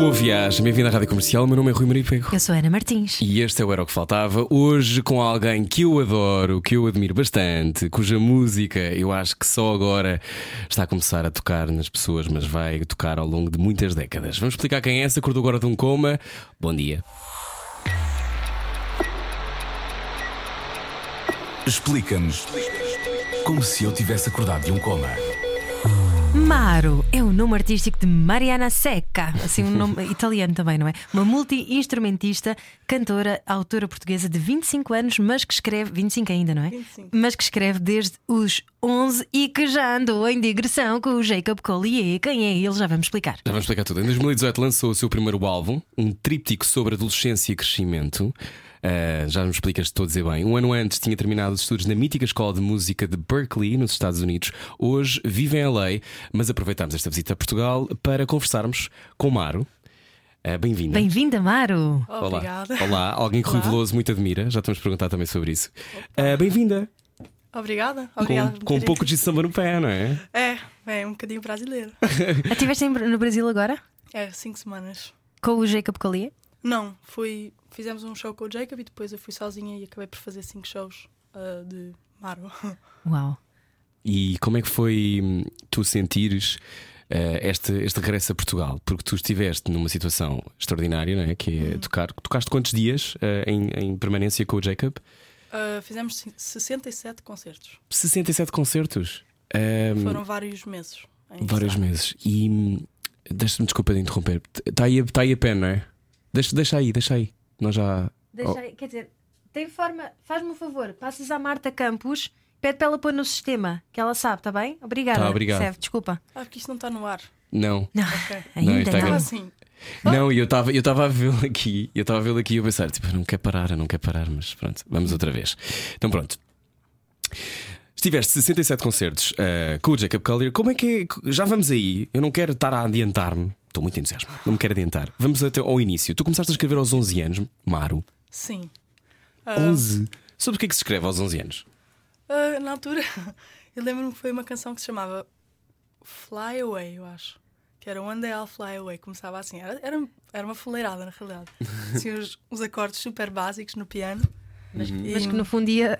Boa viagem, bem-vindo à Rádio Comercial. Meu nome é Rui Maria Pego. Eu sou Ana Martins. E este é o Era o que Faltava. Hoje com alguém que eu adoro, que eu admiro bastante, cuja música eu acho que só agora está a começar a tocar nas pessoas, mas vai tocar ao longo de muitas décadas. Vamos explicar quem é essa, acordou agora de um coma. Bom dia. Explica-nos como se eu tivesse acordado de um coma. Maro é o nome artístico de Mariana Secca, assim um nome italiano também, não é? Uma multi-instrumentista, cantora, autora portuguesa de 25 anos, mas que escreve, 25 ainda, não é? 25. Mas que escreve desde os 11 e que já andou em digressão com o Jacob Collier. Quem é ele? Já vamos explicar. Já vamos explicar tudo. Em 2018 lançou o seu primeiro álbum, um tríptico sobre adolescência e crescimento. Uh, já nos explicas estou a dizer bem. Um ano antes tinha terminado os estudos na mítica Escola de Música de Berkeley, nos Estados Unidos. Hoje vive em LA, mas aproveitamos esta visita a Portugal para conversarmos com Maro. Uh, Bem-vinda. Bem-vinda, Maro. Olá. Obrigada. Olá, alguém que Rui. Veloso muito admira. Já estamos a perguntar também sobre isso. Uh, Bem-vinda. Obrigada. Com, Obrigada por com um pouco de samba no pé, não é? É, é um bocadinho brasileiro. Estiveste no Brasil agora? É, cinco semanas. Com o Jacob Collier? Não, fui. Fizemos um show com o Jacob e depois eu fui sozinha e acabei por fazer cinco shows ah, de Maro. Uau. E como é que foi hum, tu sentires eh, este, este regresso a Portugal? Porque tu estiveste numa situação extraordinária, não é? Que Uhum. é tocar. Tocaste quantos dias eh, em, em permanência com o Jacob? Ah, fizemos ci- 67 concertos. 67 concertos. Hum, Foram vários meses. vários meses. E hum, deixa-me desculpa de interromper. Está aí, tá aí a pé, não é? Deixa, deixa aí, deixa aí. Nós já. Deixa aí, quer dizer, tem forma, faz-me um favor, passas à Marta Campos, pede para ela pôr no sistema, que ela sabe, está bem? Obrigada. Tá, obrigado. Serve, desculpa. Ah, porque isto não está no ar. Não. Não, Ok. ainda está não. Não. assim. Não, e eu estava eu estava a vê-lo aqui, eu estava a vê-lo aqui e eu pensar, tipo, eu não quero parar, eu não quero parar, mas pronto, vamos outra vez. Então pronto. Estiveste 67 concertos eh, com o Jacob Collier. Como é que é? Já vamos aí. Eu não quero estar a adiantar-me. Estou muito entusiasmado. Não me quero adiantar. Vamos até ao início. Tu começaste a escrever aos 11 anos, Maro. Sim. Ah, 11. Sobre o que é que se escreve aos 11 anos? ah, na altura, eu lembro-me que foi uma canção que se chamava Fly Away, eu acho. Que era One Day I'll Fly Away. Começava assim. Era, era, era uma fuleirada, na realidade. Assim, os, os acordes super básicos no piano. Mas, E- mas que no fundo ia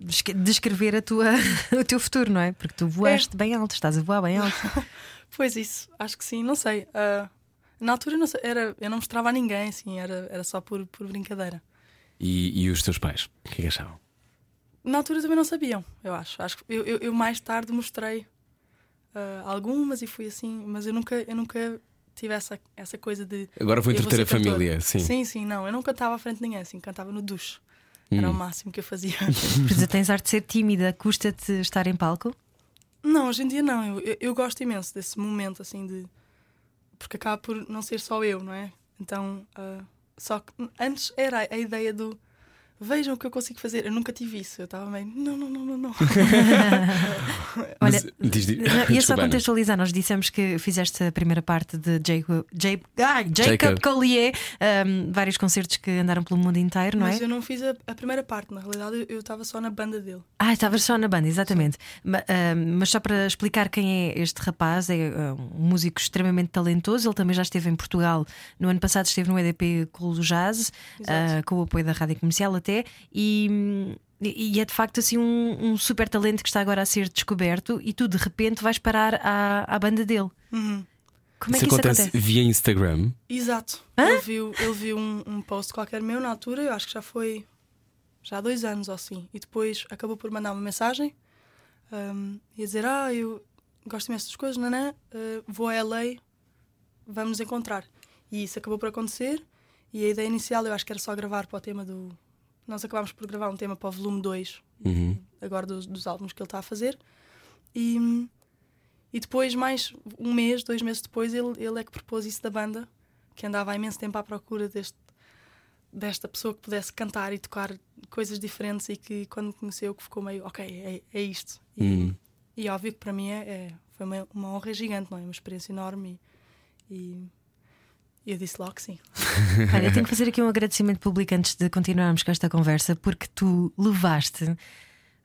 desque- descrever a tua, o teu futuro, não é? Porque tu voaste bem alto, estás a voar bem alto. Pois isso, acho que sim, não sei. Ah, na altura não sei, era, eu não mostrava a ninguém, assim, era, era só por, por brincadeira. E, e os teus pais? O que é que achavam? Na altura também não sabiam, eu acho. acho que eu, eu, eu mais tarde mostrei ah, algumas e fui assim, mas eu nunca, eu nunca tive essa, essa coisa de. Agora vou entreter a ser cantora. família, sim. Sim, sim, não. Eu não cantava à frente de ninguém, assim, cantava no duche. Era Hum. o máximo que eu fazia. Porque tens arte de ser tímida, custa-te estar em palco? Não, hoje em dia não. Eu, eu, gosto imenso desse momento, assim, de. Porque acaba por não ser só eu, não é? Então, ah, só que antes era a ideia do. Vejam o que eu consigo fazer. Eu nunca tive isso. Eu estava meio. Não, não, não, não, não. Olha, Mas, diz- diz- ia só contextualizar, nós dissemos que fizeste a primeira parte de Jacob, Jacob, ai, Jacob, Jacob. Collier, um, vários concertos que andaram pelo mundo inteiro, não Mas é? eu não fiz a, a primeira parte. Na realidade, eu- estava só na banda dele. Ah, estavas só na banda, exatamente. Ma- um, mas só para explicar quem é este rapaz, é uh, um músico extremamente talentoso. Ele também já esteve em Portugal. No ano passado esteve no EDP Cool Jazz, Exato. uh, com o apoio da Rádio Comercial até. E. e é de facto assim um, um super talento que está agora a ser descoberto e tu de repente vais parar à, à banda dele. Uhum. Como é Isso que isso acontece acontece? via Instagram. Exato. Ele viu, ele viu um, um post qualquer meu na altura, eu acho que já foi já há dois anos ou assim. E depois acabou por mandar uma mensagem um, e a dizer: Ah, eu gosto imenso das coisas, nanã, uh, vou a LA, vamos nos encontrar. E isso acabou por acontecer. E a ideia inicial eu acho que era só gravar para o tema do. Nós acabámos por gravar um tema para o volume 2 Uhum. agora dos, dos álbuns que ele está a fazer. E, e depois, mais um mês, dois meses depois, ele, ele é que propôs isso da banda, que andava há imenso tempo à procura deste, desta pessoa que pudesse cantar e tocar coisas diferentes e que quando me conheceu que ficou meio, ok, é, é isto. E, Hum. e óbvio que para mim é, é- foi uma, uma honra gigante, não é? Uma experiência enorme e, e eu disse logo que sim. Olha, eu tenho que fazer aqui um agradecimento público antes de continuarmos com esta conversa, porque tu levaste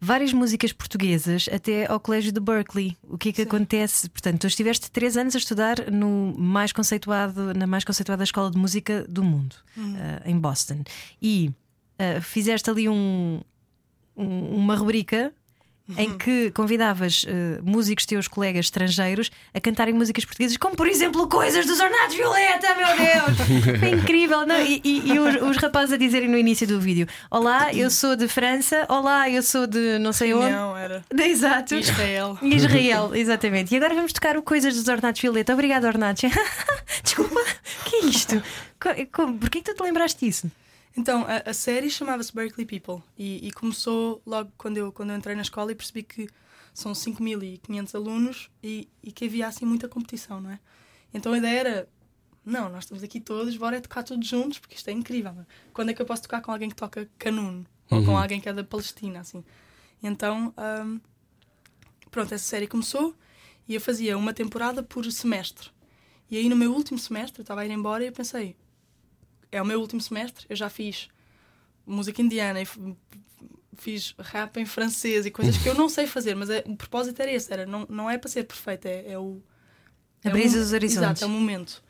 várias músicas portuguesas até ao Colégio de Berkeley. O que é que acontece? Portanto, tu estiveste três anos a estudar no mais conceituado, na mais conceituada escola de música do mundo, eh, em Boston. E eh, fizeste ali um, um- uma rubrica. Em que convidavas eh, músicos teus colegas estrangeiros a cantarem músicas portuguesas, como por exemplo Coisas dos Ornatos Violeta, meu Deus! Foi incrível! Não, e e- e os, os rapazes a dizerem no início do vídeo: Olá, eu sou de França, olá, eu sou de não sei onde. Não, era Exato. Israel. Israel, exatamente. E agora vamos tocar o Coisas dos Ornatos Violeta. Obrigada, Ornatos. Desculpa, o que é isto? Porquê que tu te lembraste disso? Então, a, a série chamava-se Berkeley People e, e começou logo quando eu, quando eu entrei na escola e percebi que são 5.500 alunos e, e que havia assim muita competição, não é? Então a ideia era: não, nós estamos aqui todos, bora é tocar todos juntos porque isto é incrível. não é? Quando é que eu posso tocar com alguém que toca canun ou com alguém que é da Palestina, assim? Então, hum, pronto, essa série começou e eu fazia uma temporada por semestre. E aí no meu último semestre, eu estava a ir embora e eu pensei: é o meu último semestre, eu já fiz música indiana e fiz rap em francês e coisas que eu não sei fazer, mas é- o propósito era esse, era não, não é para ser perfeito, é, é o é Abrir os horizontes. Exato, é o momento.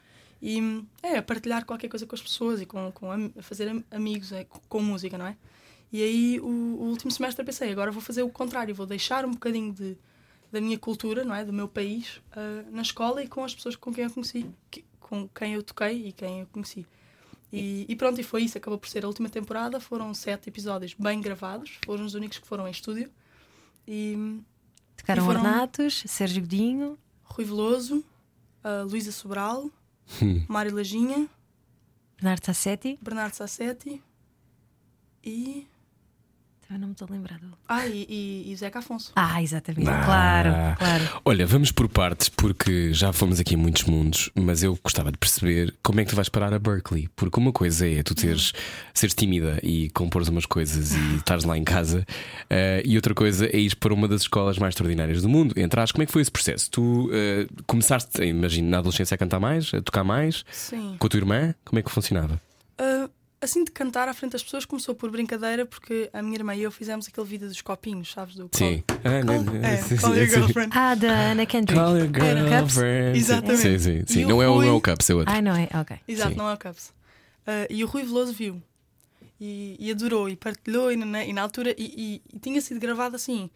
E é partilhar qualquer coisa com as pessoas e com, com am- fazer am- amigos é, com, com música, não é? E aí o, o último semestre pensei, agora vou fazer o contrário, vou deixar um bocadinho de, da minha cultura, não é? Do meu país ah, na escola e com as pessoas com quem eu conheci, que- com quem eu toquei e quem eu conheci. E, e pronto, e foi isso, acabou por ser a última temporada. Foram sete episódios bem gravados, foram os únicos que foram em estúdio. E Tocaram E foram- Ornatos, Sérgio Godinho. Rui Veloso, Luísa Sobral, Mário Lajinha, Bernardo Sassetti. Bernardo Sassetti e. Também não me estou dele. Ah, e, e, e Zeca Afonso. Ah, exatamente. Ah. Claro, claro. Olha, vamos por partes, porque já fomos aqui em muitos mundos, mas eu gostava de perceber como é que tu vais parar a Berkeley. Porque uma coisa é tu teres, seres tímida e compores umas coisas e estares lá em casa, eh, e outra coisa é ir para uma das escolas mais extraordinárias do mundo. Entraste, como é que foi esse processo? Tu eh, começaste, imagino, na adolescência a cantar mais, a tocar mais, Sim. com a tua irmã, como é que funcionava? Ah, assim de cantar à frente das pessoas começou por brincadeira, porque a minha irmã e eu fizemos aquele vídeo dos copinhos, sabes? Do Sim. Call, Ah, não, não, é, sim, Call sim, Your. Girlfriend. Ah, da Ana Kendrick. Call your girlfriend. Exatamente. Sim, sim, sim. O Não é, o- não é o Cups, é outro. Ai, não é? Ok. Exato, Sim. não é o Cups. Ah, e o Rui Veloso viu e, e adorou e partilhou. E, na, e na altura, e, e- e tinha sido gravado assim,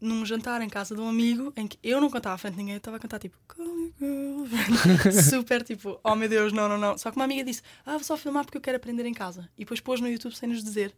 num jantar em casa de um amigo em que eu não cantava à frente de ninguém, eu estava a cantar tipo super tipo, oh meu Deus, não, não, não. Só que uma amiga disse, ah, vou só filmar porque eu quero aprender em casa. E depois pôs no YouTube sem nos dizer.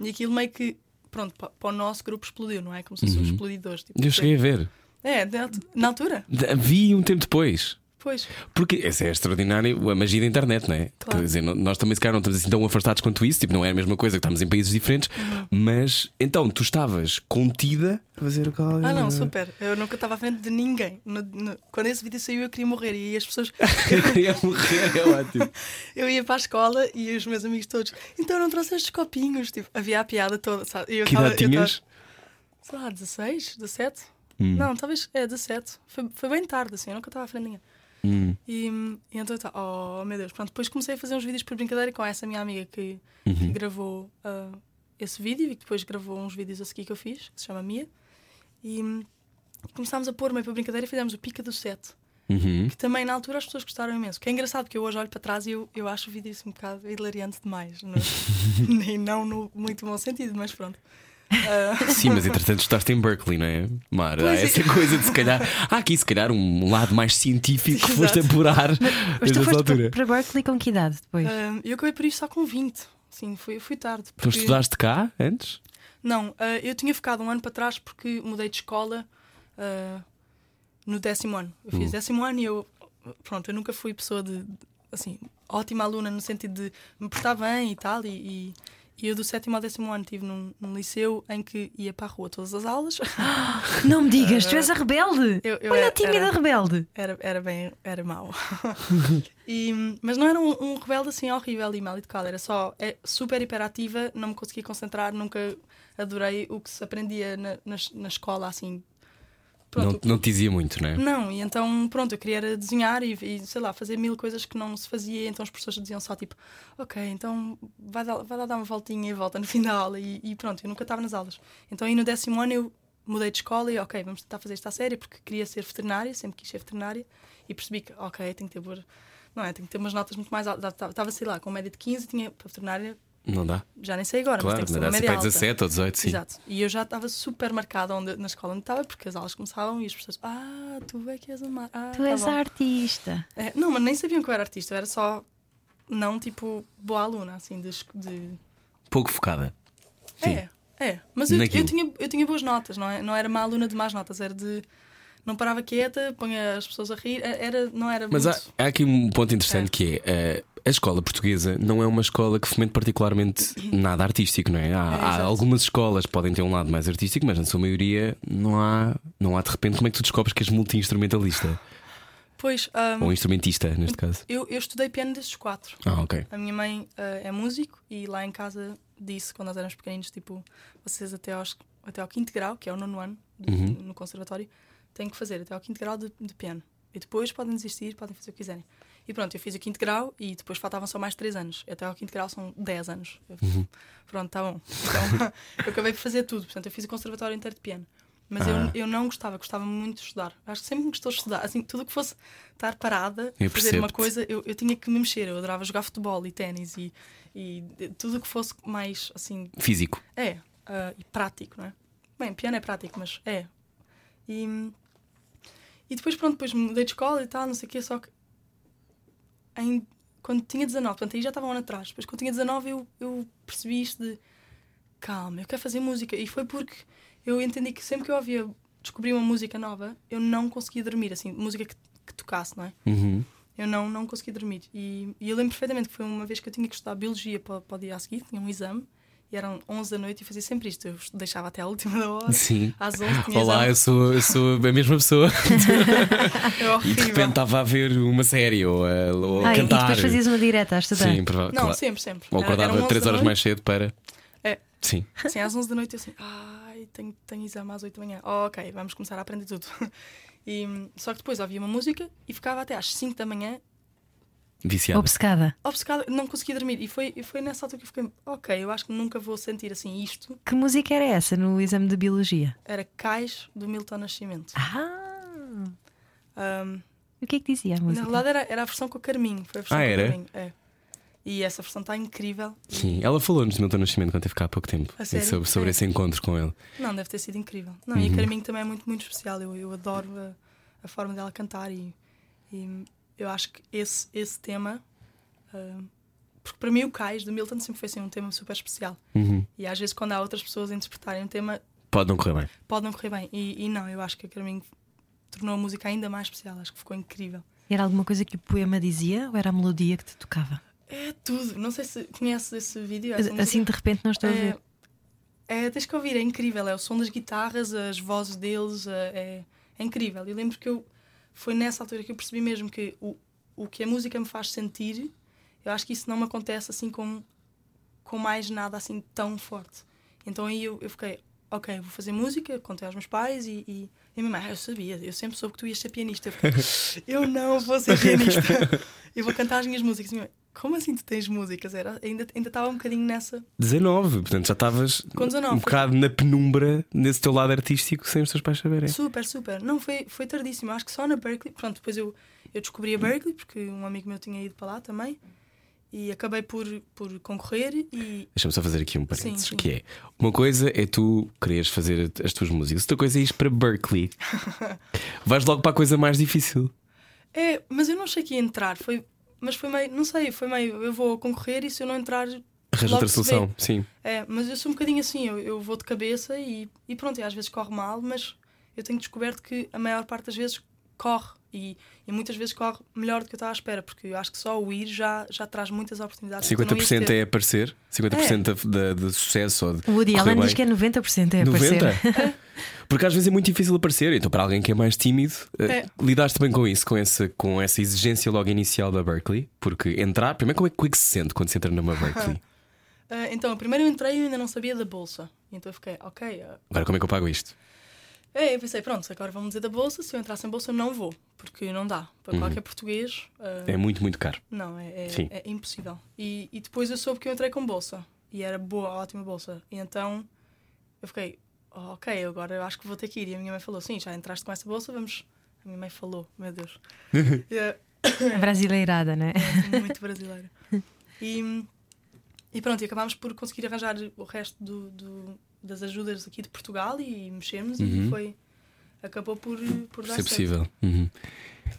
E aquilo meio que, pronto, pa- para o nosso grupo explodiu, não é? Como se fosse um explodidor. Tipo, Eu cheguei a ver. É, na, na altura, Vi um tempo depois. Pois. Porque essa é extraordinário a magia da internet, não é? Claro. Quer dizer, nós também se calhar não estamos assim tão afastados quanto isso, tipo, não é a mesma coisa que estamos em países diferentes, Uhum. mas então tu estavas contida a fazer o call. Ah, não, super. Eu nunca estava à frente de ninguém. No- no- quando esse vídeo saiu, eu queria morrer. E as pessoas. Eu queria morrer, é ótimo. eu ia para a escola e os meus amigos todos. Então não trouxeste copinhos. Tipo, havia a piada toda. Sabe? E eu Que tava- idade tinhas? tava- sei lá, 16, 17? Hum. Não, talvez. É, 17. Foi, foi bem tarde, assim. Eu nunca estava à frente de ninguém. Hum. E, e então eu estava, oh meu Deus. Pronto, depois comecei a fazer uns vídeos por brincadeira com essa minha amiga que, Uhum. que gravou ah, esse vídeo e que depois gravou uns vídeos a seguir que eu fiz, que se chama Mia. E começámos a pôr meio para brincadeira e fizemos o Pica do Sete. Uhum. Que também na altura as pessoas gostaram imenso. Que é engraçado que eu hoje olho para trás e eu, eu acho o vídeo assim um bocado hilariante demais. No, e não no muito bom sentido, mas pronto. Sim, mas entretanto estás em Berkeley, não é? Mar, há é. essa coisa de se calhar. Há aqui se calhar um lado mais científico que foste Exato. apurar Mas desde tu essa foste altura. para, para Berkeley com que idade depois? ah, eu acabei por isso só com 20. Sim, fui, fui tarde. Tu porque- estudaste cá antes? Não, ah, eu tinha ficado um ano para trás porque mudei de escola ah, no décimo ano. Eu fiz décimo ano e eu, pronto, eu nunca fui pessoa de, de, assim, ótima aluna no sentido de me portar bem e tal. E, e, e eu do sétimo ao décimo ano estive num, num liceu em que ia para a rua todas as aulas. Não me digas, tu és a rebelde! Eu- eu Olha era- a tímida era- rebelde! Era, era bem, era mau. E, mas não era um, um rebelde assim horrível e mal educado, era só é, super hiperativa, não me conseguia concentrar, nunca adorei o que se aprendia na, na, na escola, assim, pronto, Não, não te dizia muito, não é? Não, e então, pronto, eu queria desenhar e, e, sei lá, fazer mil coisas que não se fazia. Então as pessoas diziam só tipo, ok, então vai, dar, vai lá dar uma voltinha e volta no fim da aula. E, e pronto, eu nunca estava nas aulas. Então aí no décimo ano eu mudei de escola e, ok, vamos tentar fazer esta série porque queria ser veterinária, sempre quis ser veterinária. E percebi que, ok, tenho que ter, boa- não é, tenho que ter umas notas muito mais altas. Estava, sei lá, com média de 15, tinha para veterinária, Não dá. já nem sei agora, mas Claro, tem que ser não uma dá média para alta. 17 ou 18, sim. Exato. E eu já estava super marcada onde, na escola onde estava, porque as aulas começavam e as pessoas, ah, tu é que és uma. Ah, Tu tá és bom." a artista. É, não, mas nem sabiam que eu era artista, eu era só, não tipo, boa aluna, assim, de. de... Pouco focada. Sim. É, é. Mas eu, eu, tinha, eu tinha boas notas, não, é? não era má aluna de más notas, era de. Não parava quieta, punha as pessoas a rir, era, não era Mas há, muito. há aqui um ponto interessante que é eh, a escola portuguesa não é uma escola que fomente particularmente nada artístico, não é? Há, há exato. algumas escolas que podem ter um lado mais artístico, mas na sua maioria não há, não há de repente como é que tu descobres que és multi-instrumentalista Pois, ahm, ou instrumentista, neste caso. eu, eu estudei piano desde os quatro. Ah, ok. A minha mãe ah, é músico e lá em casa disse, quando nós éramos pequeninos, tipo, vocês até, aos, até ao quinto grau, que é o nono ano do- Uhum. no conservatório, têm que fazer até ao quinto grau de, de piano. E depois podem desistir, podem fazer o que quiserem. E pronto, eu fiz o quinto grau e depois faltavam só mais três anos. Até ao quinto grau são 10 anos. Uhum. Pronto, tá bom. Então, eu acabei por fazer tudo. Portanto, eu fiz o conservatório inteiro de piano. Mas Ah. eu, eu não gostava, gostava muito de estudar. Acho que sempre me gostou de estudar. Assim, tudo que fosse estar parada, Eu fazer uma coisa, eu, eu tinha que me mexer. Eu adorava jogar futebol e ténis e, e tudo que fosse mais assim. Físico. É, ah, e prático, não é? Bem, piano é prático, mas é. E, e depois, pronto, depois mudei de escola e tal, não sei o quê, só que em- quando tinha 19, portanto aí já estava um ano atrás, depois quando tinha 19 eu, eu percebi isto de calma, eu quero fazer música. E foi porque eu entendi que sempre que eu ouvia, descobri uma música nova, eu não conseguia dormir, assim, música que, que tocasse, não é? Uhum. Eu não, não conseguia dormir. E, e eu lembro perfeitamente que foi uma vez que eu tinha que estudar biologia para, para o dia a seguir, tinha um exame, e eram 11 da noite e fazia sempre isto. Eu deixava até à última da hora. Sim. Às 11 tinha Olá, eu sou, eu sou a mesma pessoa. É E de repente estava a ver uma série ou a, ou a Ah, e cantar. depois fazias uma direta a estudar. Sim, provavelmente. Não, claro. sempre, sempre. Ou acordava 11 3 da horas mais cedo para. É. Sim. Sim, às 11 da noite eu assim, ai, tenho, tenho exame às 8 da manhã. Oh, ok, vamos começar a aprender tudo. E, só que depois ouvia uma música e ficava até às 5 da manhã Viciado. Obcecada. obcecada, não conseguia dormir. E foi, foi nessa altura que eu fiquei, ok, eu acho que nunca vou sentir assim isto. Que música era essa no exame de biologia? Era Cais do Milton Nascimento. Ah! Ahm, O que é que dizia a na música? verdade era, era a versão com a Carminho. Foi a versão Ah, com era? Carminho. É. E essa versão está incrível. Sim, ela falou-nos do Milton Nascimento quando teve cá há pouco tempo. A sério? sobre, sobre É. esse encontro com ele. Não, deve ter sido incrível. Não, Uhum. E a Carminho também é muito, muito especial. Eu, eu adoro a, a forma dela cantar e, e eu acho que esse, esse tema. ah, porque para mim o Cais do Milton sempre foi assim, um tema super especial. Uhum. E às vezes quando há outras pessoas a interpretarem um tema, Pode não correr bem. pode não correr bem. E, e não, eu acho que a Carminho tornou a música ainda mais especial. Acho que ficou incrível. Era alguma coisa que o poema dizia ou era a melodia que te tocava? É tudo. Não sei se conheces esse vídeo. essa música. Assim de repente não estou a ver. É, é, tens que ouvir, é incrível. É o som das guitarras, as vozes deles, é, é, é incrível. Eu lembro que eu foi nessa altura que eu percebi mesmo que o, o que a música me faz sentir, eu acho que isso não me acontece assim com, com mais nada assim tão forte. Então aí eu, eu fiquei, ok, vou fazer música, contei aos meus pais e, e, e a minha mãe, ah, eu sabia, eu sempre soube que tu ias ser pianista. Eu fiquei, eu não vou ser pianista, eu vou cantar as minhas músicas. E minha mãe, como assim tu tens músicas? Era, ainda ainda estava um bocadinho nessa. 19, portanto já estavas Com 19, um bocado na penumbra nesse teu lado artístico sem os teus pais saberem. Super, super. Não, foi, foi tardíssimo. Acho que só na Berkeley. Pronto, depois eu, eu descobri a Berkeley, porque um amigo meu tinha ido para lá também. E acabei por, por concorrer e. Deixa-me só fazer aqui um parênteses: Sim, sim. que é uma coisa é tu quereres fazer as tuas músicas, outra coisa é ir para Berkeley. Vais logo para a coisa mais difícil. É, mas eu não achei que ia entrar. Foi, mas foi meio. Não sei, foi meio. Eu vou concorrer e se eu não entrar. Arranja outra solução, sim. É, mas eu sou um bocadinho assim. Eu, eu vou de cabeça e, e pronto, e às vezes corre mal, mas eu tenho descoberto que a maior parte das vezes corre. E, e muitas vezes corre melhor do que eu estava à espera, porque eu acho que só o ir já, já traz muitas oportunidades. que tu não ias 50% ter. é aparecer, 50% da- de, de sucesso ou de O Woody Allen diz que é 90% é 90? Porque às vezes é muito difícil aparecer. Então, para alguém que é mais tímido, eh, É. lidaste bem com isso, com essa, com essa exigência logo inicial da Berkeley. Porque entrar, primeiro, como é, como é que se sente quando se entra numa Berkeley? Ah, então, primeiro eu entrei e ainda não sabia da bolsa. Então eu fiquei, ok, ah, Agora, como é que eu pago isto? É, eu pensei, pronto, agora vamos dizer da bolsa. Se eu entrar sem bolsa, eu não vou, porque não dá. Para qualquer português, ah, É muito, muito caro. não, é, é, é impossível. E, e depois eu soube que eu entrei com bolsa. E era boa, ótima bolsa. E então eu fiquei, "Oh, ok, agora eu acho que vou ter que ir. E a minha mãe falou, sim, já entraste com essa bolsa, vamos. A minha mãe falou, meu Deus. E, ah, Brasileirada, né? muito brasileira. E, e pronto, e acabámos por conseguir arranjar o resto do, do- das ajudas aqui de Portugal e mexemos e foi. Acabou por, por dar Se é certo. possível. Uhum.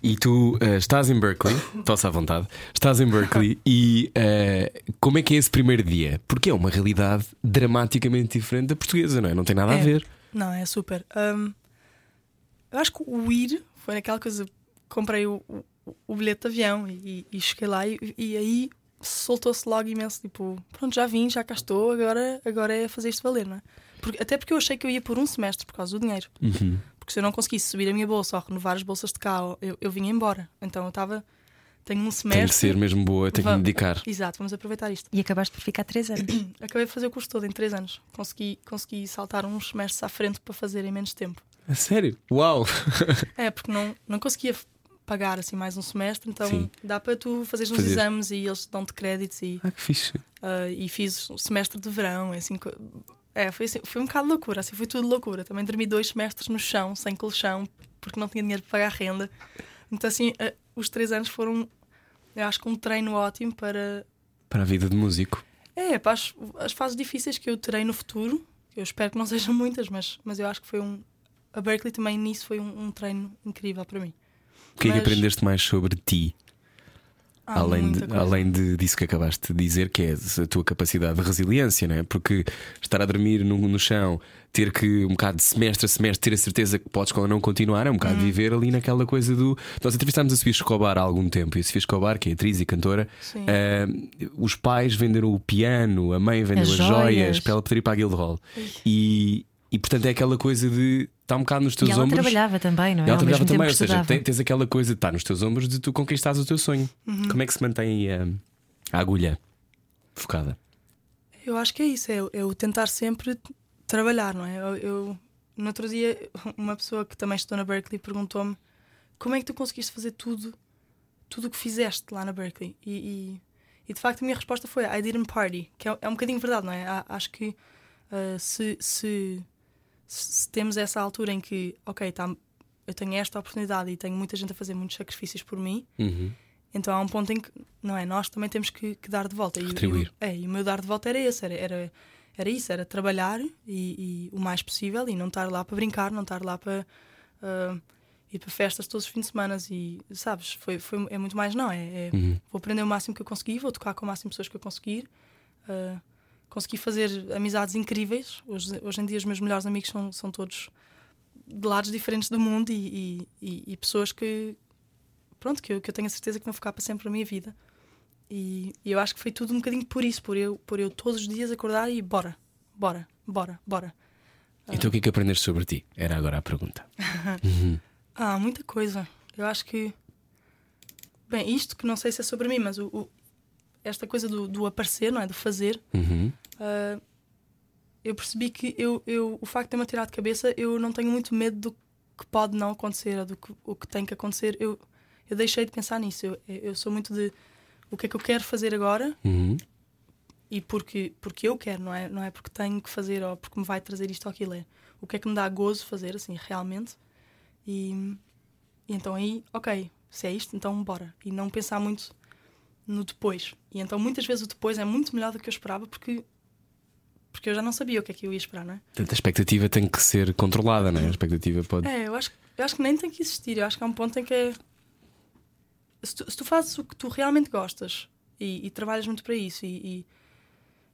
E tu eh, estás em Berkeley, tosse à vontade, estás em Berkeley e eh, como é que é esse primeiro dia? Porque é uma realidade dramaticamente diferente da portuguesa, não é? Não tem nada a É. ver. Não, é super. Hum, eu acho que o ir foi naquela coisa. Comprei o, o, o bilhete de avião e, e cheguei lá e, e aí soltou-se logo imenso. Tipo, pronto, já vim, já cá estou, agora, agora é fazer isto valer, não é? Porque- até porque eu achei que eu ia por um semestre por causa do dinheiro. Uhum. Porque se eu não conseguisse subir a minha bolsa ou renovar as bolsas de cá, eu, eu vinha embora. Então eu estava. Tenho um semestre. Tem que ser mesmo boa, tem que me Vamos. dedicar. Exato, vamos aproveitar isto. E acabaste por ficar três anos. Acabei de fazer o curso todo em três anos. Consegui, consegui saltar uns semestres à frente para fazer em menos tempo. A sério? Uau! É, porque não, não conseguia pagar assim mais um semestre, então Sim. dá para tu fazeres uns Fazer. exames e eles dão-te créditos e, Ah, que fixe. ah, e fiz o semestre de verão. e Assim, é, foi, assim, foi um bocado loucura, assim, foi tudo loucura. Também dormi dois semestres no chão, sem colchão, porque não tinha dinheiro para pagar renda. Então, assim, ah, os três anos foram, eu acho que um treino ótimo para, Para a vida de músico. é, para as, as fases difíceis que eu terei no futuro. Eu espero que não sejam muitas, mas, mas eu acho que foi um. A Berkeley também nisso foi um, um treino incrível para mim. O que é que Mas- aprendeste mais sobre ti? Há além de, além de, disso que acabaste de dizer, que é a tua capacidade de resiliência, não é? Porque estar a dormir no, no chão, ter que um bocado de semestre a semestre ter a certeza que podes ou não continuar, é um bocado viver ali naquela coisa do. Nós entrevistámos a Sofia Escobar há algum tempo, e a Sofia Escobar, que é atriz e cantora, eh, os pais venderam o piano, a mãe vendeu As as, joias. joias. para ela poder ir para a Guildhall. E, e portanto é aquela coisa de. Está um bocado nos teus e ela ombros. trabalhava também, não é? Ela Ao trabalhava também, ou seja, estudava. tem- tens aquela coisa de estar nos teus ombros de tu conquistares o teu sonho. Uhum. Como é que se mantém aí a, a agulha focada? Eu acho que é isso, é, é o tentar sempre trabalhar, não é? Eu, eu- no outro dia, uma pessoa que também estudou na Berkeley perguntou-me como é que tu conseguiste fazer tudo, tudo o que fizeste lá na Berkeley? E, e, e, de facto a minha resposta foi I didn't party, que é, é um bocadinho verdade, não é? Acho que ah, se, se, se temos essa altura em que, ok, tá, eu tenho esta oportunidade e tenho muita gente a fazer muitos sacrifícios por mim, então há um ponto em que, não é? Nós também temos que, que dar de volta. E o- Retribuir. E, é, e o meu dar de volta era esse, era, era, era isso, era trabalhar e, e o mais possível e não estar lá para brincar, não estar lá para ah, ir para festas todos os fins de semana e, sabes, foi, foi, é muito mais não, é, é vou aprender o máximo que eu conseguir, vou tocar com o máximo de pessoas que eu conseguir, ah, consegui fazer amizades incríveis. Hoje, hoje em dia os meus melhores amigos são, são todos de lados diferentes do mundo e, e, e- pessoas que, pronto, que eu, que eu tenho a certeza que vão ficar para sempre na minha vida. E, e eu acho que foi tudo um bocadinho por isso, por eu, por eu todos os dias acordar e bora, bora, bora, bora. Então o que é que aprendeste sobre ti? Era agora a pergunta. Ah, muita coisa. Eu acho que. Bem, isto que não sei se é sobre mim, mas o, o- esta coisa do, do aparecer, não é? Do fazer, Uhum. ah, eu percebi que eu, eu, o facto de eu me atirar de cabeça, eu não tenho muito medo do que pode não acontecer ou do que, o que tem que acontecer. Eu, eu deixei de pensar nisso. Eu, eu sou muito de o que é que eu quero fazer agora Uhum. e porque, porque eu quero, não é? Não é porque tenho que fazer ou porque me vai trazer isto ou aquilo. É o que é que me dá gozo fazer, assim, realmente. E, e então aí, ok, se é isto, então bora. E não pensar muito no depois. E então muitas vezes o depois é muito melhor do que eu esperava porque, porque eu já não sabia o que é que eu ia esperar, não é? Portanto, a expectativa tem que ser controlada, não é? A expectativa pode. É, eu acho, eu acho que nem tem que existir. Eu acho que há um ponto em que é. Se tu, se tu fazes o que tu realmente gostas e, e trabalhas muito para isso, e, e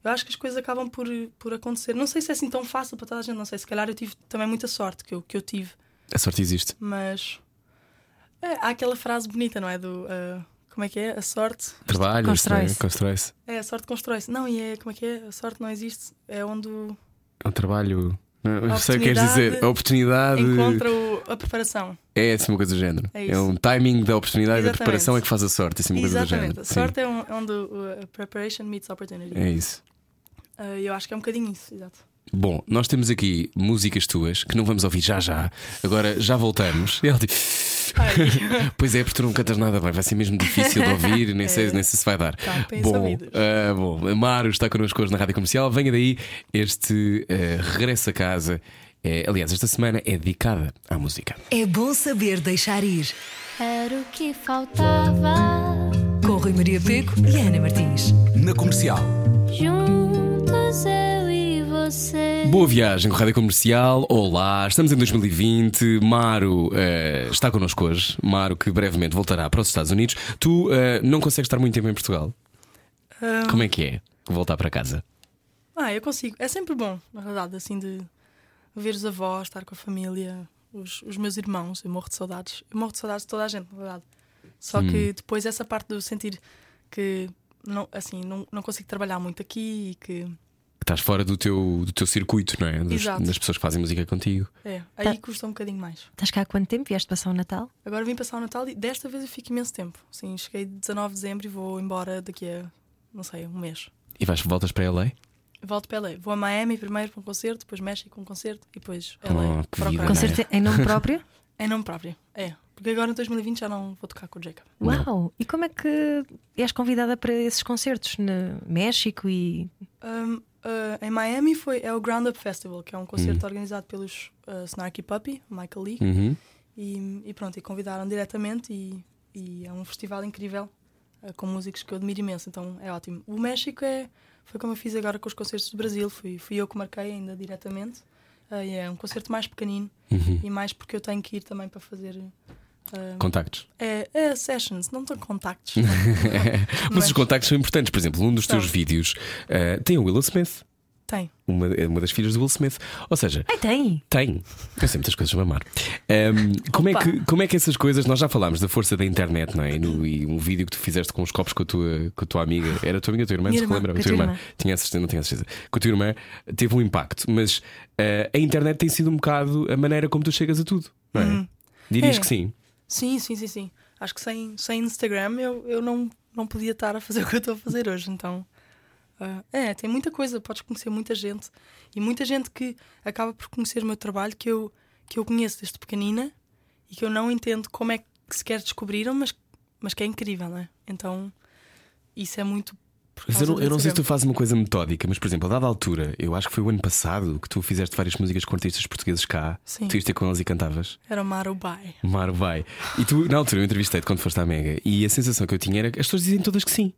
eu acho que as coisas acabam por, por acontecer. Não sei se é assim tão fácil para toda a gente, não sei. Se calhar eu tive também muita sorte que eu, que eu tive, A sorte existe. mas. é, há aquela frase bonita, não é? Do. ah, como é que é? A sorte. Trabalho, Constrói-se. constrói-se. É, a sorte constrói-se. Não, e é. Como é que é? A sorte não existe. É onde o- É um trabalho. Não, A sei o que queres dizer. A oportunidade encontra o- a preparação. é assim uma coisa do género. É É, um timing da oportunidade e da preparação é que faz a sorte. Assim uma coisa do Exatamente. género. A Sim. sorte é um- onde o- a preparation meets opportunity. É isso. Ah, eu acho que é um bocadinho isso, exato. Bom, nós temos aqui músicas tuas que não vamos ouvir já já. Agora já voltamos. E ela diz. pois é, porque tu não cantas nada bem, vai ser mesmo difícil de ouvir, nem, sei, nem sei se vai dar. Tá, bom, ah, bom, Mário está connosco hoje na Rádio Comercial. Venha daí este ah, regresso a casa. É, aliás, esta semana é dedicada à música. É bom saber deixar ir. Era o que faltava. Com Rui Maria Peco e Ana Martins. Na comercial. Juntos você. Boa viagem com a Rádio Comercial. Olá, estamos em 2020. Maro eh, está connosco hoje. Maro, que brevemente voltará para os Estados Unidos. Tu eh, não consegues estar muito tempo em Portugal. Ah, Como é que é voltar para casa? Ah, eu consigo. É sempre bom, na verdade, assim, de ver os avós, estar com a família, os, os meus irmãos. Eu morro de saudades. Eu morro de saudades de toda a gente, na verdade. Só que depois essa parte do sentir que não, assim, não, não consigo trabalhar muito aqui e que. Estás fora do teu, do teu circuito, não é? Dos- Exato. das pessoas que fazem música contigo. É, aí custa um bocadinho mais. Estás cá há quanto tempo? Vieste passar o Natal? Agora vim passar o Natal e desta vez eu fico imenso tempo. Sim, cheguei 19 de dezembro e vou embora daqui a, não sei, um mês. E vais, voltas para LA? Volto para LA. Vou a Miami primeiro para um concerto, depois México com um concerto e depois LA. Oh, que para o vida, é? Concerto em nome próprio? É nome próprio. É. Porque agora em 2020 já não vou tocar com o Jacob. Uau! E como é que és convidada para esses concertos no México e. Um, uh, em Miami foi, é o Ground Up Festival, que é um concerto organizado pelos uh, Snarky Puppy, Michael Lee. Uhum. E, e pronto, e convidaram diretamente e, e é um festival incrível uh, com músicos que eu admiro imenso, então é ótimo. O México é, foi como eu fiz agora com os concertos do Brasil, fui, fui eu que marquei ainda diretamente. Uh, e é um concerto mais pequenino Uhum. e mais porque eu tenho que ir também para fazer. Uh, Contactos. é, é sessions, não estão contactos. Mas os contactos são importantes. Por exemplo, um dos teus São. vídeos eh, tem o Will Smith, Tem. uma, é uma das filhas do Will Smith. Ou seja, Ai, tem! Tem. Eu sei muitas coisas a mamar. Ahm, como, é que, como é que essas coisas, nós já falámos da força da internet, não é? E, no- e um vídeo que tu fizeste com os copos com a tua, com a tua amiga, era a tua amiga, a tua irmã, Minha se irmã, lembra? com A tua irmã. irmã. Tinha certeza, não tinha certeza. Com a tua irmã teve um impacto, mas ah, a internet tem sido um bocado a maneira como tu chegas a tudo, não é? Uhum. Dirias É. que sim. Sim, sim, sim, sim. Acho que sem, sem Instagram eu, eu não, não podia estar a fazer o que eu estou a fazer hoje. Então, ah, é, tem muita coisa, podes conhecer muita gente e muita gente que acaba por conhecer o meu trabalho que eu, que eu conheço desde pequenina e que eu não entendo como é que sequer descobriram, mas, mas que é incrível, não é? Então, isso é muito. Por Mas eu não, eu não sei se tu fazes uma coisa metódica, mas por exemplo, a dada altura, eu acho que foi o ano passado que tu fizeste várias músicas com artistas portugueses cá. Sim. Tu ias ter com eles e cantavas. Era o Maro Bai. Maro vai. E tu, na altura, eu entrevistei-te quando foste à Mega e a sensação que eu tinha era que as pessoas dizem todas que sim.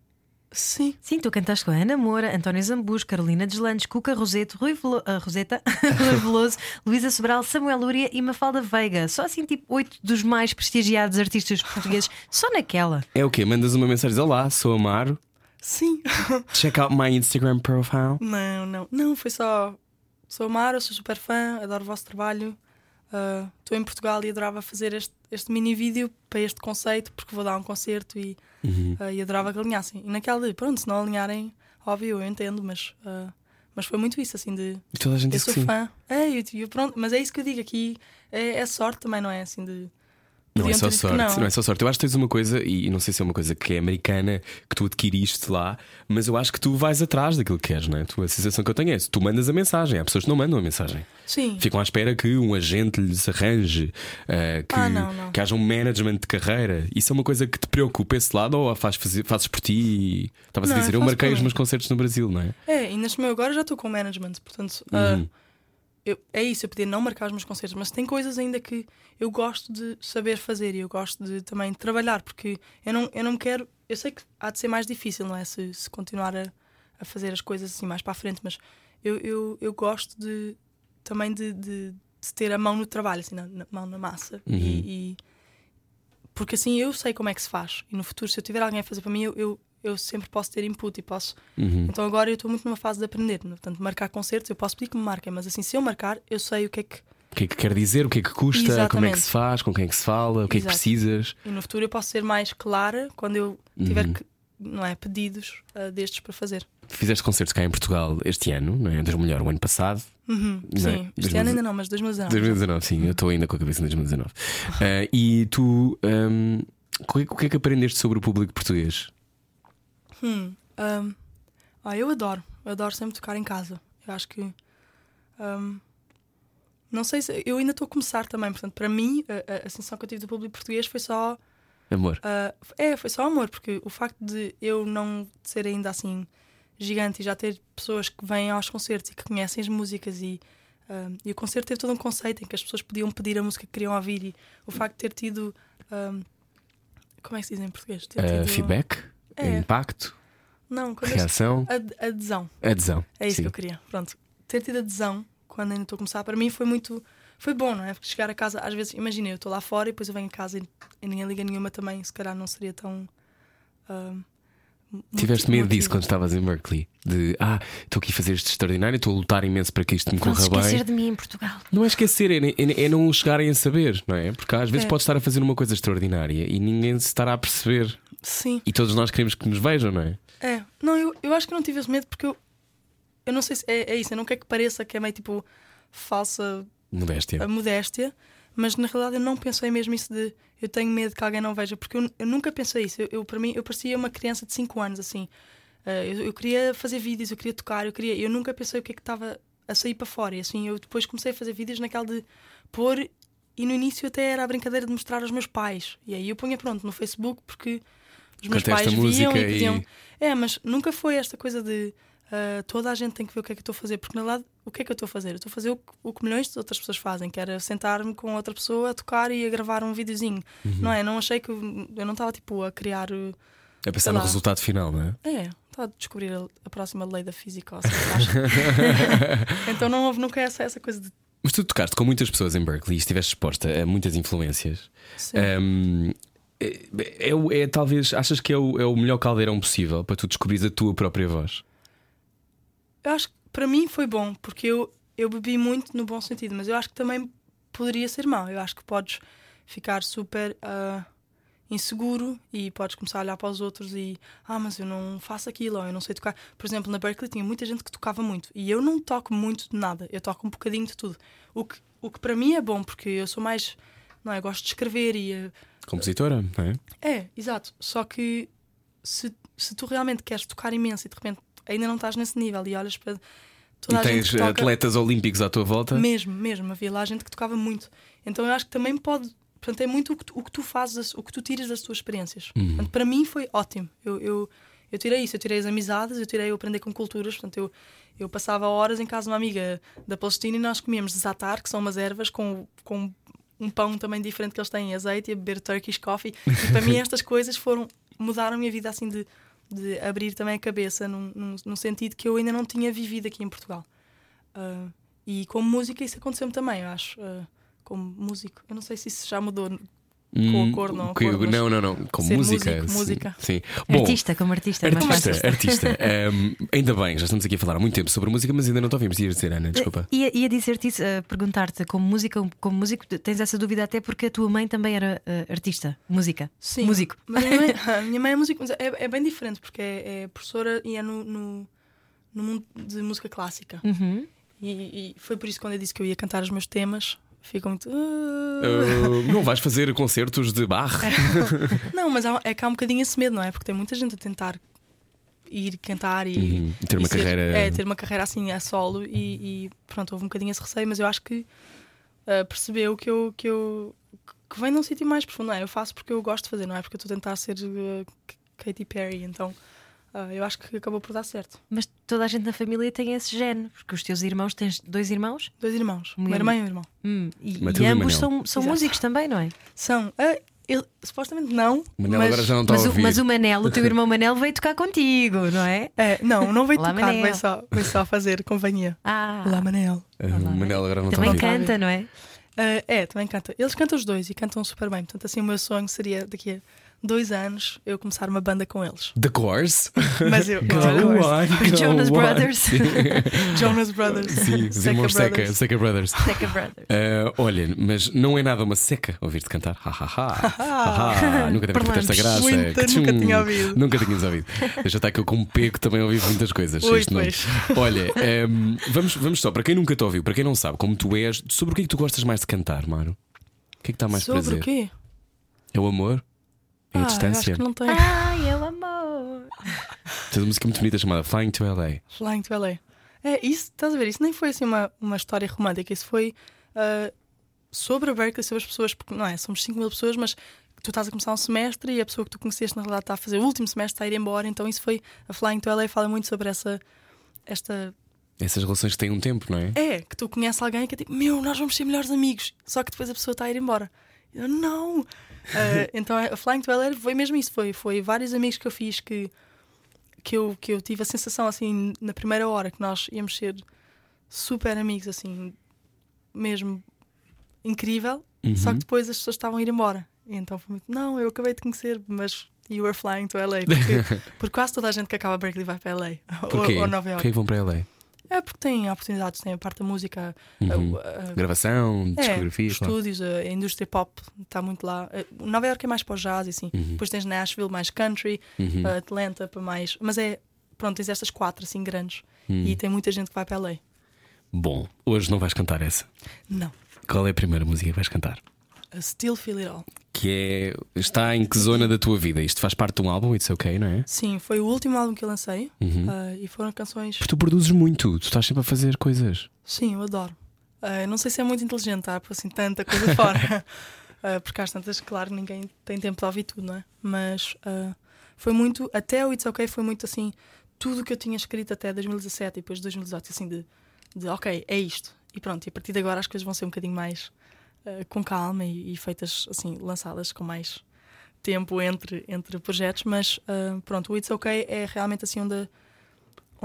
Sim, Sim, tu cantaste com a Ana Moura, António Zambus, Carolina Deslandes, Cuca Roseto, Rui Velo... ah, Roseta, Rui Veloso, Luísa Sobral, Samuel Lúria e Mafalda Veiga. Só assim, tipo, oito dos mais prestigiados artistas portugueses, só naquela. É o quê? Mandas uma mensagem: Olá, sou Amaro. Sim. Check out my Instagram profile. Não, não, não, foi só. Sou Mara, sou super fã, adoro o vosso trabalho. Ah, Estou em Portugal e adorava fazer este, este mini vídeo para este conceito, porque vou dar um concerto e, ah, e adorava que alinhassem. E naquela de, pronto, se não alinharem, óbvio, eu entendo, mas, ah, mas foi muito isso, assim, de E toda a gente eu sou fã. É, eu, eu- pronto, mas é isso que eu digo aqui, é, é sorte também, não é? Assim, de. Não é só sorte, não. é só sorte. Eu acho que tens uma coisa, e não sei se é uma coisa que é americana, que tu adquiriste lá, mas eu acho que tu vais atrás daquilo que queres, não é? Tu, a sensação que eu tenho é: tu mandas a mensagem, há pessoas que não mandam a mensagem. Sim. Ficam à espera que um agente lhes arranje, ah, que, Ah, não, não. que haja um management de carreira. Isso é uma coisa que te preocupa esse lado ou a faz fazer, fazes por ti? E... Estavas a Não, dizer, eu marquei os meus concertos no Brasil, não é? É, e neste meu agora já estou com management, portanto. ah, Uhum. Eu- é isso, eu podia não marcar os meus concertos, mas tem coisas ainda que eu gosto de saber fazer e eu gosto de também trabalhar, porque eu não, eu não quero. Eu sei que há de ser mais difícil, não é? Se, se continuar a, a fazer as coisas assim mais para a frente, mas eu, eu, eu gosto de também de, de- de ter a mão no trabalho, assim, na, na- mão na massa. Uhum. E, e- porque assim eu sei como é que se faz. E no futuro, se eu tiver alguém a fazer para mim, eu, eu, eu sempre posso ter input e posso Uhum. então agora eu estou muito numa fase de aprender. Portanto, marcar concertos, eu posso pedir que me marquem, mas assim, se eu marcar, eu sei o que é que. O que é que quer dizer? O que é que custa? Como é que Exatamente. se faz? Com quem é que se fala? O que é que precisas? E no futuro eu posso ser mais clara quando eu tiver Uhum. que, não é, pedidos ah, destes para fazer. Fizeste concertos cá em Portugal este ano, não é? Melhor, o ano passado. Uhum, é? Sim, este 2000 ano ainda não, mas 2019. 2019, sim, eu estou ainda com a cabeça em 2019. Ah, e tu, o que é- o que é que aprendeste sobre o público português? Hum, ahm, ah, eu adoro, eu adoro sempre tocar em casa. Eu acho que Ahm, não sei se. Eu ainda estou a começar também, portanto, para mim, a, a, sensação que eu tive do público português foi só. Amor. ah, é, foi só amor, porque o facto de eu não ser ainda assim gigante e já ter pessoas que vêm aos concertos e que conhecem as músicas e. ahm, e o concerto teve todo um conceito em que as pessoas podiam pedir a música que queriam ouvir e o facto de ter tido. ahm, como é que se diz em português? Ter Uh, tido- feedback, É. impacto, Não, quando reação, ad- adesão. adesão. É isso Sim. que eu queria. Pronto. Ter tido adesão quando ainda estou a começar, para mim foi muito. Foi bom, não é? Porque chegar a casa, às vezes, imagina, eu estou lá fora e depois eu venho a casa e, e ninguém liga nenhuma também, se calhar não seria tão. mo- Tiveste medo disso quando estavas em Berkeley? De ah, estou aqui a fazer isto extraordinário, estou a lutar imenso para que isto me corra esquecer bem. de mim em Portugal. Não é esquecer, é, é- é não chegarem a saber, não é? Porque às vezes É. pode estar a fazer uma coisa extraordinária e ninguém se estará a perceber. Sim, E todos nós queremos que nos vejam, não é? é. Não, eu, eu acho que não tive esse medo porque eu. Eu não sei se. É, é isso, eu não quero que pareça que é meio tipo falsa Modéstia. a modéstia, mas na realidade eu não pensei mesmo isso de eu tenho medo que alguém não veja, porque eu, eu nunca pensei isso. Eu, eu, para mim, eu parecia uma criança de 5 anos, assim. Uh, eu, eu queria fazer vídeos, eu queria tocar, eu queria. Eu nunca pensei o que é que estava a sair para fora. E assim, eu depois comecei a fazer vídeos naquela de pôr. E no início até era a brincadeira de mostrar aos meus pais. E aí eu punha pronto no Facebook porque os meus Canta pais viam e pediam. e- É, mas nunca foi esta coisa de ah, toda a gente tem que ver o que é que eu estou a fazer, porque na verdade, o que é que eu estou a fazer? Eu estou a fazer o que, o que milhões de outras pessoas fazem, que era sentar-me com outra pessoa a tocar e a gravar um videozinho. Uhum. Não é? Não achei que. Eu eu não estava tipo a criar. A pensar no resultado final, não é? É, estava a descobrir a, a próxima lei da física. ou assim, então não houve nunca essa, essa coisa de. Mas tu tocaste com muitas pessoas em Berkeley e estiveste exposta a muitas influências. Sim. Hum, é, é o- é talvez, achas que é o, é o melhor caldeirão possível para tu descobrires a tua própria voz? Eu acho que para mim foi bom, porque eu, eu bebi muito no bom sentido, mas eu acho que também poderia ser mau. Eu acho que podes ficar super ah, inseguro e podes começar a olhar para os outros e ah, mas eu não faço aquilo, ou eu não sei tocar. Por exemplo, na Berkeley tinha muita gente que tocava muito e eu não toco muito de nada, eu toco um bocadinho de tudo. O que, o que para mim é bom, porque eu sou mais. Não, é, eu gosto de escrever e. ah, Compositora, não é? é, exato. Só que se, se tu realmente queres tocar imenso e de repente ainda não estás nesse nível e olhas para toda E a gente tens que toca, atletas olímpicos à tua volta. mesmo, mesmo, havia lá gente que tocava muito. Então eu acho que também pode. Portanto, é muito o que tu, o que tu fazes, o que tu tiras das tuas experiências. Portanto, para mim foi ótimo. Eu, eu, eu tirei isso, eu tirei as amizades, eu tirei eu aprender com culturas. Portanto, eu, eu passava horas em casa de uma amiga da Palestina e nós comíamos zatar, que são umas ervas com, com um pão também diferente que eles têm, azeite, e a beber Turkish coffee. E para mim estas coisas foram mudaram a minha vida assim de, de abrir também a cabeça num, num, num sentido que eu ainda não tinha vivido aqui em Portugal. Ah, e como música isso aconteceu-me também, eu acho. ah, como músico. Eu não sei se isso já mudou com Hum, acordo, não que- mas não, não, não. Com música. músico, sim, música. Sim. Bom, artista, como artista, é mais Artista, fácil. artista. Hum, ainda bem, já estamos aqui a falar há muito tempo sobre música, mas ainda não te ouvimos Ias dizer, Ana, desculpa. Ia, ia dizer-te isso, a perguntar-te como música, como músico, tens essa dúvida até porque a tua mãe também era eh, artista, música. Sim. Músico. Mas a minha mãe, a minha mãe é música, mas é, é bem diferente porque é, é professora e é no, no, no mundo de música clássica. Uhum. E, e foi por isso que quando eu disse que eu ia cantar os meus temas, ficam muito. Uh, não vais fazer concertos de bar? Não, mas há- é que há um bocadinho esse medo, não é? Porque tem muita gente a tentar ir cantar e, Uhum, ter uma e ser- carreira- É, ter uma carreira assim a solo e, e pronto, houve um bocadinho esse receio, mas eu acho que ah, percebeu que eu, que eu que vem num sítio mais profundo, não é? Eu faço porque eu gosto de fazer, não é? Porque eu estou a tentar ser ah, Katy Perry, então ah, eu acho que acabou por dar certo. Mas toda a gente na família tem esse gene, porque os teus irmãos, tens dois irmãos? Dois irmãos, Uma irmã e um irmão. Hum, e, e ambos são, são Exato. músicos também, não é? São. ah, eu- supostamente não. Manel mas, agora já não está a Mas o, ouvir. mas o Manel, o teu irmão Manel, veio tocar contigo, não é? É, não, não veio Olá, tocar, Manel. veio só, veio só fazer companhia. Ah, Olá, Manel. Uh, o Manel agora não está a também ouvir. can- canta, não é? Ah, é, também canta. Eles cantam os dois e cantam super bem. Portanto, assim, o meu sonho seria daqui a dois anos eu começar uma banda com eles. The Course? Mas eu. Go on, go Jonas on. Brothers. Jonas Brothers. sim os Seca irmãos Seca, Brothers. Seca Brothers. Seca Brothers. Uh, olha, mas não é nada uma seca ouvir-te cantar. Ha, ha, ha. Ha, ha. Nunca tinha percebido esta graça. Muito, Que nunca tinha ouvido. Nunca tinhas ouvido. Deixa estar que eu, como pego, também ouvi muitas coisas. Ui, Este pois. Olha, um, vamos, vamos só, para quem nunca te ouviu, para quem não sabe como tu és, sobre o que é que tu gostas mais de cantar, Maro? O que é que dá mais Sobre prazer? o quê? É o amor? É a Ah, distância? que não tem. Ai, eu amor. Tens uma música muito bonita chamada Flying to LA. Flying to LA. É, isso, estás a ver? Isso nem foi assim uma, uma história romântica, isso foi ah, sobre a Berkeley, sobre as pessoas, porque não é? Somos 5 mil pessoas, mas tu estás a começar um semestre e a pessoa que tu conheceste na realidade está a fazer o último semestre, está a ir embora, então isso foi. A Flying to LA fala muito sobre essa. Esta. Essas relações que têm um tempo, não é? É, que tu conheces alguém que é tipo, meu, nós vamos ser melhores amigos, só que depois a pessoa está a ir embora. Eu, não! Ah, então a Flying to LA foi mesmo isso, foi, foi vários amigos que eu fiz que, que, eu, que eu tive a sensação assim na primeira hora que nós íamos ser super amigos, assim, mesmo incrível, só que depois as pessoas estavam a ir embora. E então foi muito, não, eu acabei de conhecer, mas you were flying to LA. Porque, porque quase toda a gente que acaba Berkeley vai para LA ou, Porquê? ou Nova Porquê York. que vão para LA? É porque tem oportunidades, tem a parte da música, a- Uhum. a- Gravação, é, discografias, claro. estúdios, a, a indústria pop está muito lá. Eh, Nova York é mais para o jazz e assim. Depois tens Nashville mais country, Uhum. a Atlanta para mais. Mas é, pronto, tens estas quatro assim grandes. Hum. E tem muita gente que vai para LA. Bom, hoje não vais cantar essa. Não. Qual é a primeira música que vais cantar? Still feel it all. Que é. Está em que zona da tua vida? Isto faz parte de um álbum, It's Ok, não é? Sim, foi o último álbum que eu lancei Uhum. ah, e foram canções. Porque tu produzes muito, tu estás sempre a fazer coisas. Sim, eu adoro. Ah, não sei se é muito inteligente estar por assim tanta coisa fora. Ah, porque às tantas, claro, ninguém tem tempo de ouvir tudo, não é? Mas ah, foi muito, até o It's OK foi muito assim, tudo o que eu tinha escrito até 2017 e depois de 2018, assim, de, de ok, é isto. E pronto, e a partir de agora as coisas vão ser um bocadinho mais ah, com calma e, e feitas assim, lançadas com mais tempo entre, entre projetos, mas ah, pronto, o It's OK é realmente assim onde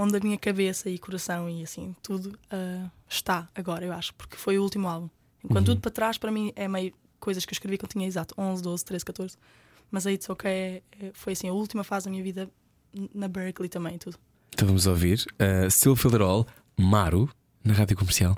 onde a minha cabeça e coração e assim tudo ah, está agora, eu acho, porque foi o último álbum. Enquanto tudo para trás, para mim, é meio coisas que eu escrevi quando tinha exato 11, 12, 13, 14. Mas aí It's OK foi assim a última fase da minha vida na Berkeley também, tudo. Então vamos ouvir uh, Still Feel It All, Maru, na rádio comercial.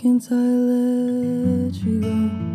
Can't I let you go?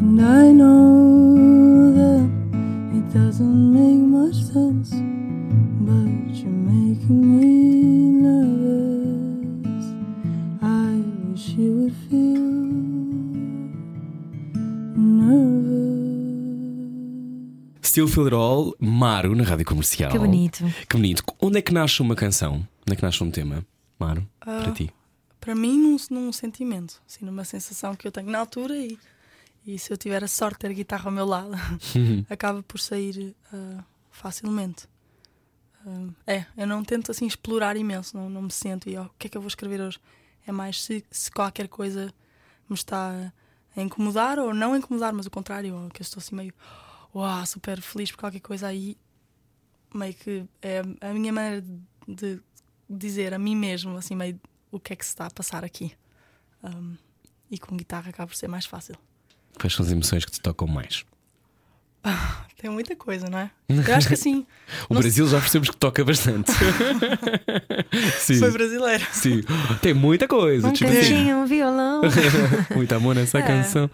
And I know that it doesn't make much sense, but you're making me nervous. I wish you would feel nervous. Still Feel It All, Maro, na rádio comercial. Que bonito. Que bonito. Onde é que nasce uma canção? Onde é que nasce um tema, Maro, uh, para ah, ti? Para mim, num, num sentimento, assim, numa sensação que eu tenho na altura e e se eu tiver a sorte de ter a guitarra ao meu lado, acaba por sair ah, facilmente. Ah, é, eu não tento assim explorar imenso, não, não me sento e ó, o que é que eu vou escrever hoje? É mais se, se qualquer coisa me está a incomodar ou não a incomodar, mas o contrário, ou que eu estou assim meio uau, super feliz por qualquer coisa aí, meio que é a minha maneira de dizer a mim mesmo, assim, meio o que é que se está a passar aqui. Um, e com guitarra acaba por ser mais fácil. Quais são as emoções que te tocam mais? Tem muita coisa, não é? Eu acho que assim. O Brasil já percebemos que toca bastante. Sim. Foi brasileiro. Sim. Tem muita coisa. Um tipo assim. um violão. Muito amor nessa É. canção.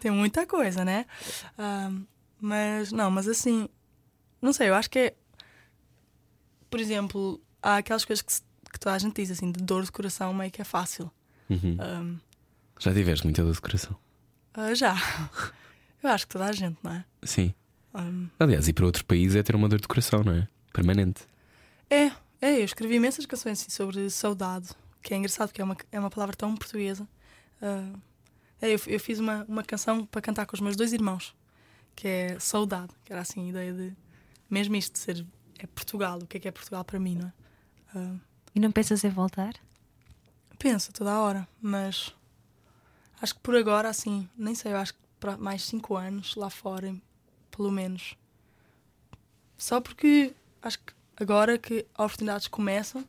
Tem muita coisa, né? Um, mas, não, mas assim. Não sei, eu acho que é. Por exemplo, há aquelas coisas que, que toda a gente diz, assim, de dor de coração, meio que é fácil. Uhum. Um, Já tiveste muita dor de coração? Ah, já. Eu acho que toda a gente, não é? Sim. Um, Aliás, ir para outro país é ter uma dor de coração, não é? Permanente. É, é, eu escrevi imensas canções assim, sobre saudade, que é engraçado porque é uma, é uma palavra tão portuguesa. Ah, é, eu, eu fiz uma, uma canção para cantar com os meus dois irmãos, que é Saudade, que era assim a ideia de mesmo isto de ser é Portugal, o que é que é Portugal para mim, não é? Ah, E não pensas em voltar? penso toda a hora, mas acho que por agora, assim, nem sei, eu acho que para mais cinco anos lá fora, pelo menos. Só porque acho que agora que oportunidades começam,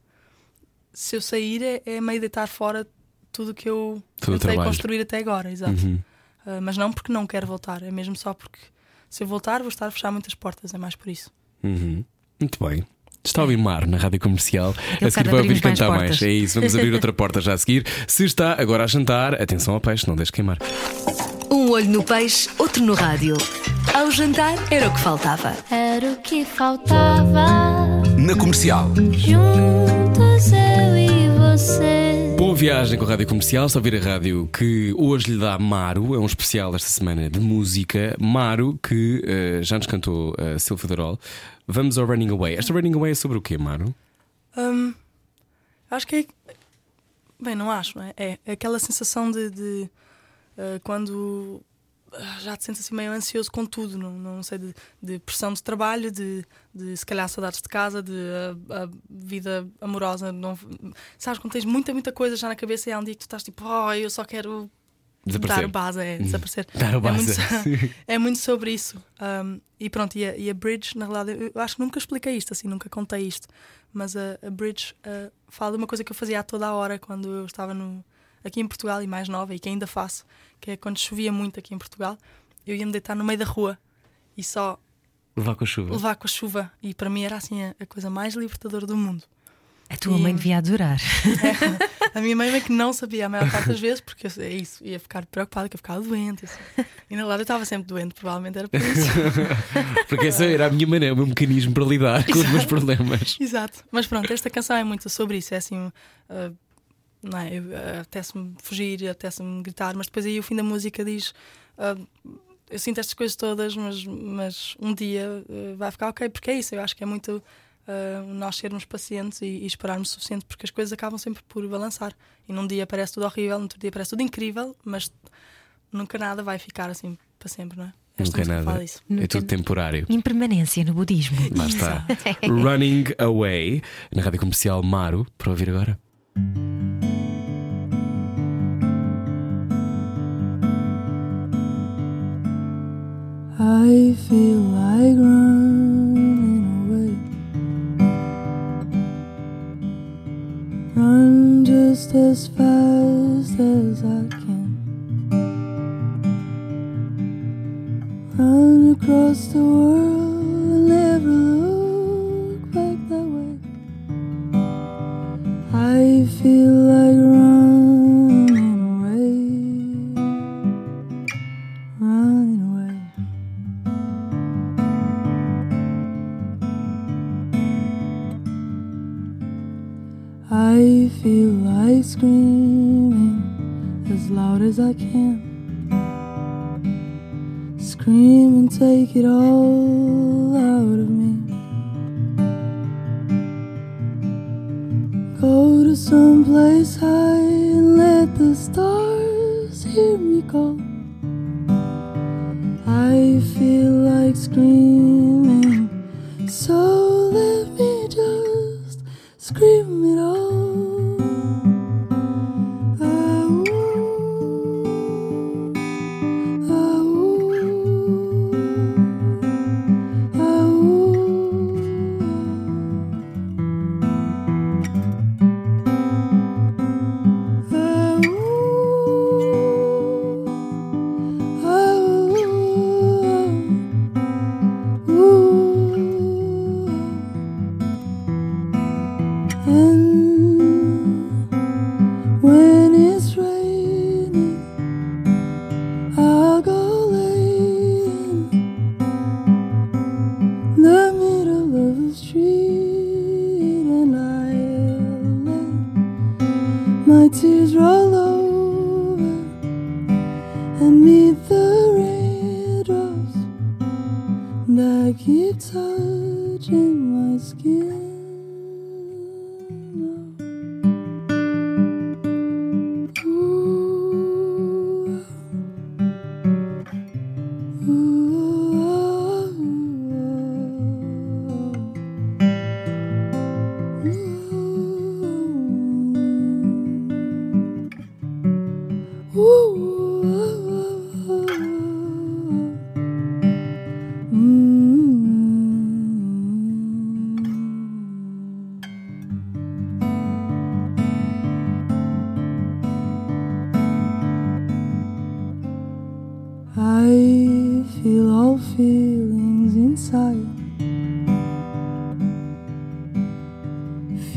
se eu sair é, é meio deitar fora tudo que eu tentei construir até agora, exato. Uhum. Ah, mas não porque não quero voltar, é mesmo só porque se eu voltar vou estar a fechar muitas portas, é mais por isso. Uhum. Muito bem. Está a ouvir Mar na rádio comercial. Ele a seguir vai ouvir mais cantar mais. É isso, vamos abrir outra porta já a seguir. Se está agora a jantar, atenção ao peixe, não deixe queimar. Um olho no peixe, outro no rádio. Ao jantar era o que faltava. Era o que faltava. Na comercial. Juntos eu e você. Boa viagem com a rádio comercial. Está a ouvir a rádio que hoje lhe dá Maro. É um especial esta semana de música. Maro, que eh, já nos cantou uh, Silva Darol. Vamos ao Running Away. Esta Running Away é sobre o quê, Maro? Hum, acho que é. Bem, não acho, não é? É é aquela sensação de. de, ah, quando ah, já te sentes assim meio ansioso com tudo, não, não sei, de, de pressão de trabalho, de, de se calhar saudades de casa, de ah, a vida amorosa. Não, sabes, quando tens muita, muita coisa já na cabeça e há um dia que tu estás tipo, oh, eu só quero Desaparecer. dar o base, é, desaparecer. Dar o É base. muito, so- é muito sobre isso. Um, e pronto, e a, e a Bridge, na realidade, eu, eu acho que nunca expliquei isto, assim, nunca contei isto. Mas a, a Bridge uh, fala de uma coisa que eu fazia a toda a hora quando eu estava no, aqui em Portugal e mais nova, e que ainda faço, que é quando chovia muito aqui em Portugal, eu ia me deitar no meio da rua e só Levar com a chuva. levar com a chuva. E para mim era assim a, a coisa mais libertadora do mundo. A tua E- mãe devia adorar. A minha mãe é que não sabia a maior parte das vezes, porque eu- é isso, ia ficar preocupada que eu ficava doente. assim. E na verdade eu estava sempre doente, provavelmente era por isso. Porque essa era a minha maneira, o meu mecanismo para lidar com os meus problemas. Exato. Mas pronto, esta canção é muito sobre isso. É assim, uh, não é? Eu, uh, Apetece-me fugir, apetece-me gritar, mas depois aí o fim da música diz: uh, Eu sinto estas coisas todas, mas, mas um dia uh, vai ficar ok, porque é isso. Eu acho que é muito uh, nós sermos pacientes e, e esperarmos o suficiente, porque as coisas acabam sempre por balançar. E num dia parece tudo horrível, no outro dia parece tudo incrível, mas nunca nada vai ficar assim para sempre, não é? Esta Nunca nada. É tudo temporário. Impermanência no budismo. Lá está. Running Away na rádio comercial Maro, para ouvir agora. I feel like running Run just as fast as I can. Run across the world and never look back that way. I feel like running feel like screaming as loud as I can. Scream and take it all out of me. Go to some place high and let the stars hear me call. I feel like screaming, so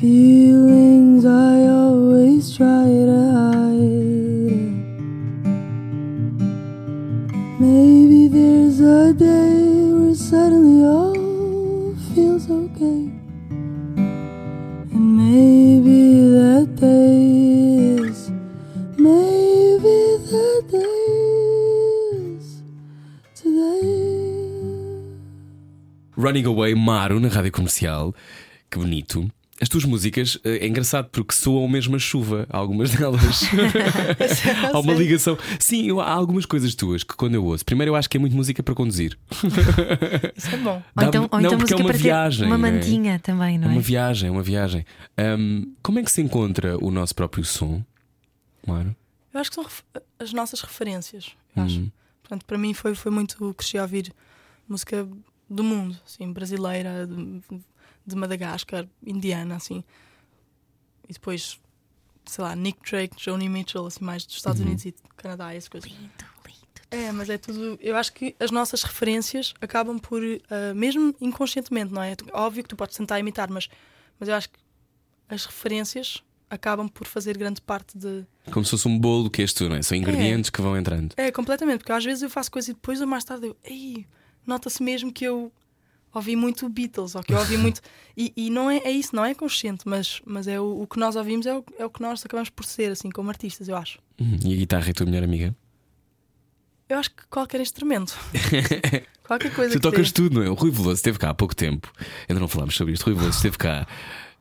Feelings I always try to hide. Maybe there's a day where suddenly all feels okay. And maybe that day is, maybe that day today. Running Away Maro na rádio comercial. Que bonito. As tuas músicas eh, é engraçado porque soam mesmo a chuva, algumas delas. há uma ligação. Sim, eu- há algumas coisas tuas que quando eu ouço, primeiro eu acho que é muito música para conduzir. Isso é bom. Ou então, ou não, então porque música é uma para ter viagem. uma não é? mantinha também, não É é? uma viagem, é uma viagem. Ahm, como é que se encontra o nosso próprio som? Claro. Eu acho que são as nossas referências. eu acho. Portanto, para mim foi, foi muito. Cresci a ouvir música do mundo, assim, brasileira, de, de Madagascar, indiana, assim. E depois, sei lá, Nick Drake, Joni Mitchell, assim, mais dos Estados Uhum. Unidos e Canadá, essas coisas. É, mas é tudo. Eu acho que as nossas referências acabam por, ah, mesmo inconscientemente, não é? Óbvio que tu podes tentar imitar, mas, mas eu acho que as referências acabam por fazer grande parte de. Como se fosse um bolo que és tu, não é? São ingredientes que vão entrando. É, completamente, porque às vezes eu faço coisa e depois eu mais tarde eu. Ei, nota-se mesmo que eu ouvi muito Beatles, ou que eu ouvi muito. E, e não é, é isso, não é consciente, mas, mas é o, o que nós ouvimos é o, é o que nós acabamos por ser, assim, como artistas, eu acho. Hum, E a guitarra é a tua melhor amiga? Eu acho que qualquer instrumento. qualquer coisa Tu tocas dê. tudo, não é? O Rui Veloso esteve cá há pouco tempo. Ainda não falámos sobre isto. O Rui Veloso esteve cá.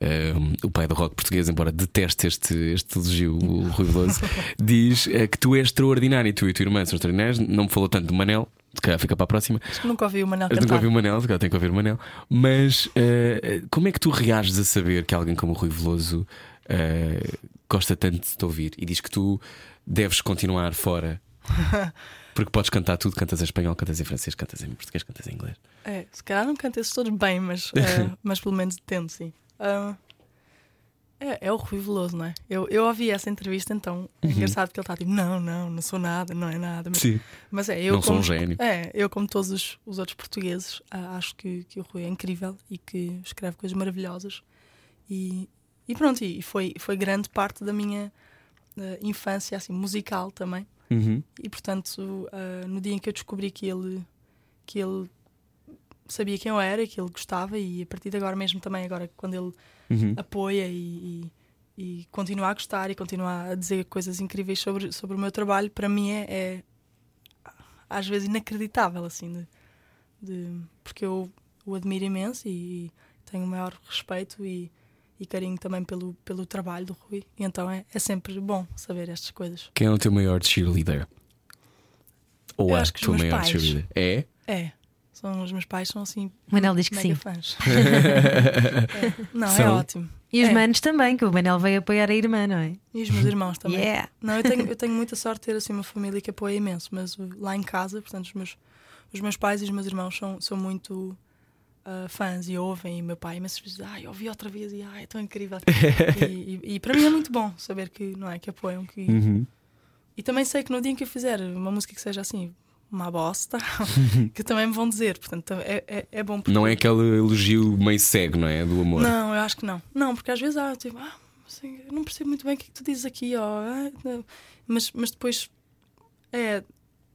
um, o pai do rock português, embora deteste este, este elogio, o Rui Veloso, diz eh, que tu és extraordinário. Tu e a tua irmã são extraordinários. Não me falou tanto do Manel, se calhar fica para a próxima. Nunca ouvi o Manel Eu nunca cantar. ouvi o Manel, calhar tenho que ouvir o Manel. Mas eh, como é que tu reages a saber que alguém como o Rui Veloso eh, gosta tanto de te ouvir e diz que tu deves continuar fora? Porque podes cantar tudo, cantas em espanhol, cantas em francês, cantas em português, cantas em inglês. É, se calhar não canto esses todos bem, mas, eh, mas pelo menos tento, sim. Ah, é, é o Rui Veloso, não é? Eu, eu ouvi essa entrevista, então é Uhum. engraçado que ele está tipo: não, não, não sou nada, não é nada. Mas, Sim. mas é, eu Não sou como, um gênio. É, eu, como todos os, os outros portugueses, acho que, que o Rui é incrível e que escreve coisas maravilhosas. E, e pronto, e foi, foi grande parte da minha ah, infância, assim, musical também. Uhum. E portanto, ah, no dia em que eu descobri que ele, que ele sabia quem eu era, que ele gostava, e a partir de agora mesmo também, agora quando ele Uhum. apoia e, e- e continuar a gostar e continuar a dizer coisas incríveis sobre, sobre o meu trabalho, para mim é, é às vezes inacreditável, assim, de, de- porque eu o admiro imenso e tenho o maior respeito e, e carinho também pelo, pelo trabalho do Rui. E então é, é sempre bom saber estas coisas. Quem é o teu maior cheerleader? Ou Eu a acho que tua meus maior pais. cheerleader? É? É. São, os meus pais são assim. O Manel diz que mega sim. fãs. É. Não, é ótimo. E os É. manos também, que o Manel veio apoiar a irmã, não é? E os meus irmãos também. Yeah. Não, eu tenho, eu tenho muita sorte de ter assim uma família que apoia imenso, mas lá em casa, portanto, os meus, os meus pais e os meus irmãos são, são muito uh, fãs e ouvem. E meu pai imensas vezes, ai, ouvi outra vez e ai, é tão incrível. e, e- e para mim é muito bom saber que, não é, que apoiam. Que... Uhum. E também sei que no dia em que eu fizer uma música que seja assim, uma bosta, que também me vão dizer. Portanto, é, é, é bom porque Não é aquele elogio meio cego, não é? Do amor. não, eu acho que não. Não, porque às vezes há tipo, ah, assim, não percebo muito bem o que é que tu dizes aqui, ó. ah, mas, mas depois é,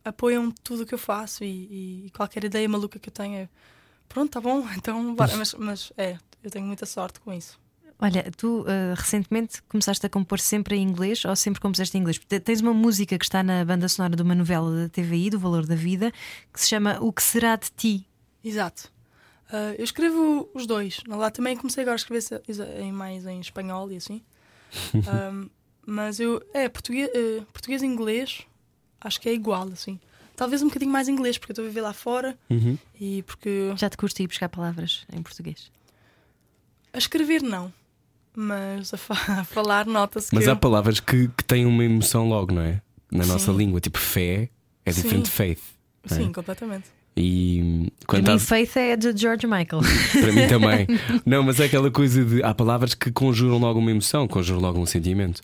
apoiam tudo o que eu faço e, e qualquer ideia maluca que eu tenha. Pronto, tá bom, então bora. Mas, mas é, eu tenho muita sorte com isso. Olha, tu ah, recentemente começaste a compor sempre em inglês ou sempre compuseste em inglês? Tens uma música que está na banda sonora de uma novela da TVI, do Valor da Vida, que se chama O que Será de Ti? Exato. Ah, eu escrevo os dois. Lá também comecei agora a escrever em mais em espanhol e assim. Ahm, mas eu. É, português, eh, português e inglês acho que é igual, assim. Talvez um bocadinho mais inglês, porque eu estou a viver lá fora Uhum. e porque. Já te custa ir buscar palavras em português? A escrever não. Mas a, fa- a falar nota-se Mas que. há eu- palavras que, que têm uma emoção logo, não é? Na nossa Sim. língua, tipo fé é diferente de faith. não é? Sim, completamente. E hum, Para quando mim, Faith é de George Michael. para mim também. Não, mas é aquela coisa de há palavras que conjuram logo uma emoção, conjuram logo um sentimento.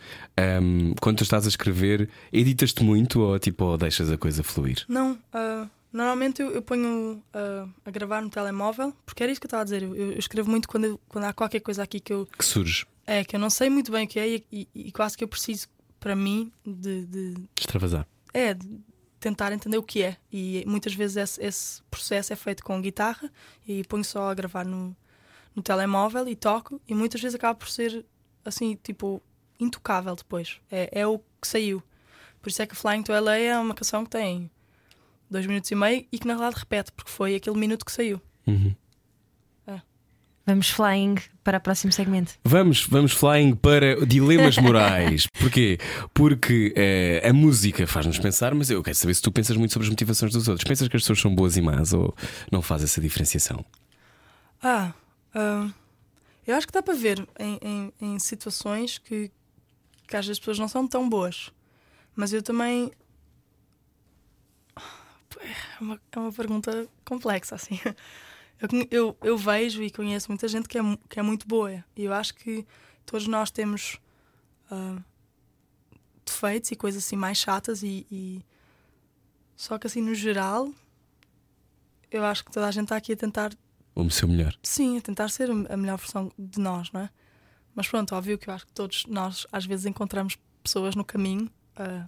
Hum, quando tu estás a escrever, editas-te muito ou tipo ou deixas a coisa fluir? Não, ah, normalmente eu, eu ponho ah, a gravar no telemóvel, porque era isso que eu estava a dizer. Eu, eu escrevo muito quando, eu- quando há qualquer coisa aqui que eu, Que surge, É, que eu não sei muito bem o que é e, e- e quase que eu preciso, para mim, de, de- extravasar. é, de tentar entender o que é. E muitas vezes esse, esse processo é feito com guitarra e ponho só a gravar no, no telemóvel e toco, e muitas vezes acaba por ser assim, tipo, intocável depois. É, é o que saiu. Por isso é que Flying to LA é uma canção que tem dois minutos e meio e que na verdade repete, porque foi aquele minuto que saiu. Uhum. Vamos flying para o próximo segmento. Vamos, vamos flying para dilemas morais. Porquê? Porque eh, a música faz-nos pensar, mas eu quero saber se tu pensas muito sobre as motivações dos outros. Pensas que as pessoas são boas e más ou não faz essa diferenciação? Ah, ah, eu acho que dá para ver em, em- em situações que, que às vezes as pessoas não são tão boas. Mas eu também. É uma, é uma pergunta complexa, assim. Eu, eu, eu vejo e conheço muita gente que é, que é muito boa. E eu acho que todos nós temos ah, defeitos e coisas assim mais chatas e, e- Só que assim, no geral, eu acho que toda a gente está aqui a tentar O seu melhor. Sim, a tentar ser a melhor versão de nós, não é? Mas pronto, óbvio que eu acho que todos nós às vezes encontramos pessoas no caminho ah,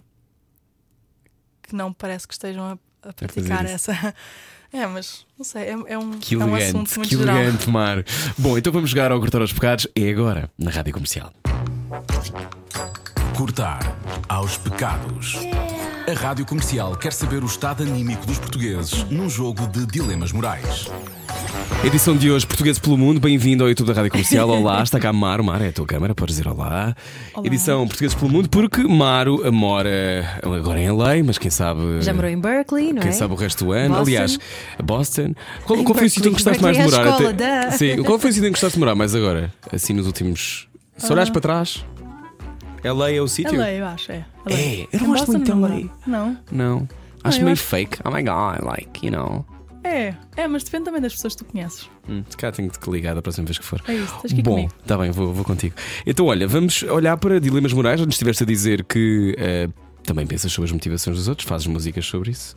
que não parece que estejam a, praticar essa. É, mas não sei, é, é um, Que é um elegante, assunto muito que geral. elegante, Mar. Bom, então vamos jogar ao cortar aos pecados. É agora, na rádio comercial. Cortar aos pecados. A Rádio Comercial quer saber o estado anímico dos portugueses num jogo de dilemas morais. Edição de hoje, Portugueses pelo Mundo. Bem-vindo ao YouTube da Rádio Comercial. Olá, está cá Maro. Mar, é a tua câmara, podes dizer olá. Edição Portugueses pelo Mundo, porque Maro mora agora em LA, mas quem sabe. Já morou em Berkeley, não Quem é? sabe o resto do ano. Boston. Aliás, Boston. Qual, qual foi o sítio em que gostaste mais de é morar? escola, duh. Sim, qual foi o sítio em que gostaste de morar mais agora? Assim nos últimos. Se olhares para trás, LA é o É sítio? lei, eu acho, é. É, lei. eu não gosto muito de não LA. dá. Não. Não. Acho meio acho- fake. Oh my god, like, you know. É, é, mas depende também das pessoas que tu conheces. Hum, se calhar tenho que te ligar da próxima vez que for. É isso, tens que ir Bom, comigo. está bem, vou, vou contigo. Então, olha, vamos olhar para dilemas morais. Onde estiveste a dizer que eh, também pensas sobre as motivações dos outros, fazes músicas sobre isso.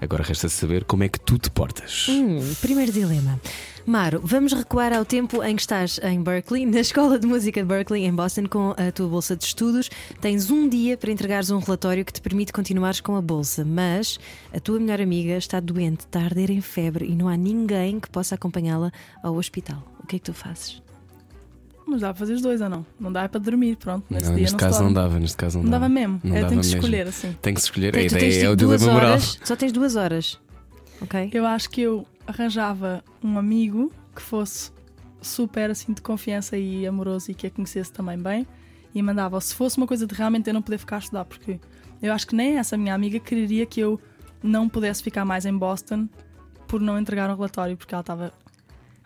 Agora resta saber como é que tu te portas. Hum, primeiro dilema. Maro, vamos recuar ao tempo em que estás em Berkeley, na Escola de Música de Berkeley, em Boston, com a tua bolsa de estudos. Tens um dia para entregares um relatório que te permite continuares com a bolsa, mas a tua melhor amiga está doente, está a arder em febre e não há ninguém que possa acompanhá-la ao hospital. O que é que tu fazes? Mas dá para fazer os dois ou não? Não dá para dormir, pronto. Nesse Não, dia neste caso não dava, neste caso não, Não dava mesmo. Não é, dava tem que se mesmo. escolher assim. Tem que se escolher. A ideia é tipo, o duas dilema moral. só tens duas horas. Ok? Eu acho que eu arranjava um amigo que fosse super assim de confiança e amoroso e que a conhecesse também bem e mandava. Se fosse uma coisa de realmente eu não poder ficar a estudar, porque eu acho que nem essa minha amiga quereria que eu não pudesse ficar mais em Boston por não entregar um relatório, porque ela estava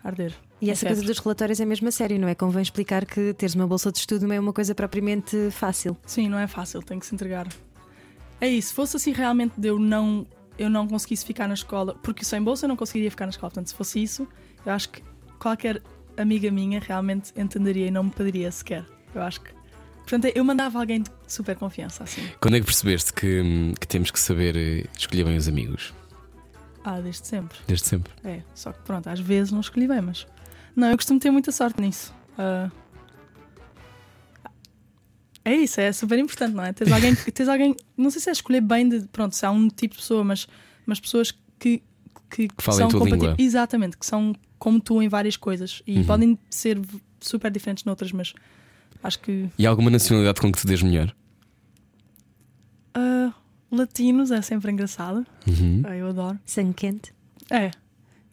arder. E essa coisa dos relatórios é mesmo a sério, não é? Convém explicar que teres uma bolsa de estudo não é uma coisa propriamente fácil. Sim, não é fácil, tem que se entregar. É isso, se fosse assim realmente de eu não, eu não conseguisse ficar na escola, porque sem bolsa eu não conseguiria ficar na escola, portanto, se fosse isso, eu acho que qualquer amiga minha realmente entenderia e não me pediria sequer. Eu acho que. Portanto, eu mandava alguém de super confiança, assim. Quando é que percebeste que, que temos que saber eh, escolher bem os amigos? Ah, desde sempre. Desde sempre. É, só que pronto, às vezes não escolhi bem, mas. Não, eu costumo ter muita sorte nisso. Ah, É isso, é super importante, não é? Tens alguém, tens alguém não sei se é escolher bem de. Pronto, se há um tipo de pessoa, mas, mas pessoas que. Que, falem a são tua língua. Exatamente, que são como tu em várias coisas e Uhum. podem ser super diferentes noutras, mas acho que. E alguma nacionalidade com que te des melhor? ah, latinos é sempre engraçado, Uhum. Ah, eu adoro. Sangue quente. É.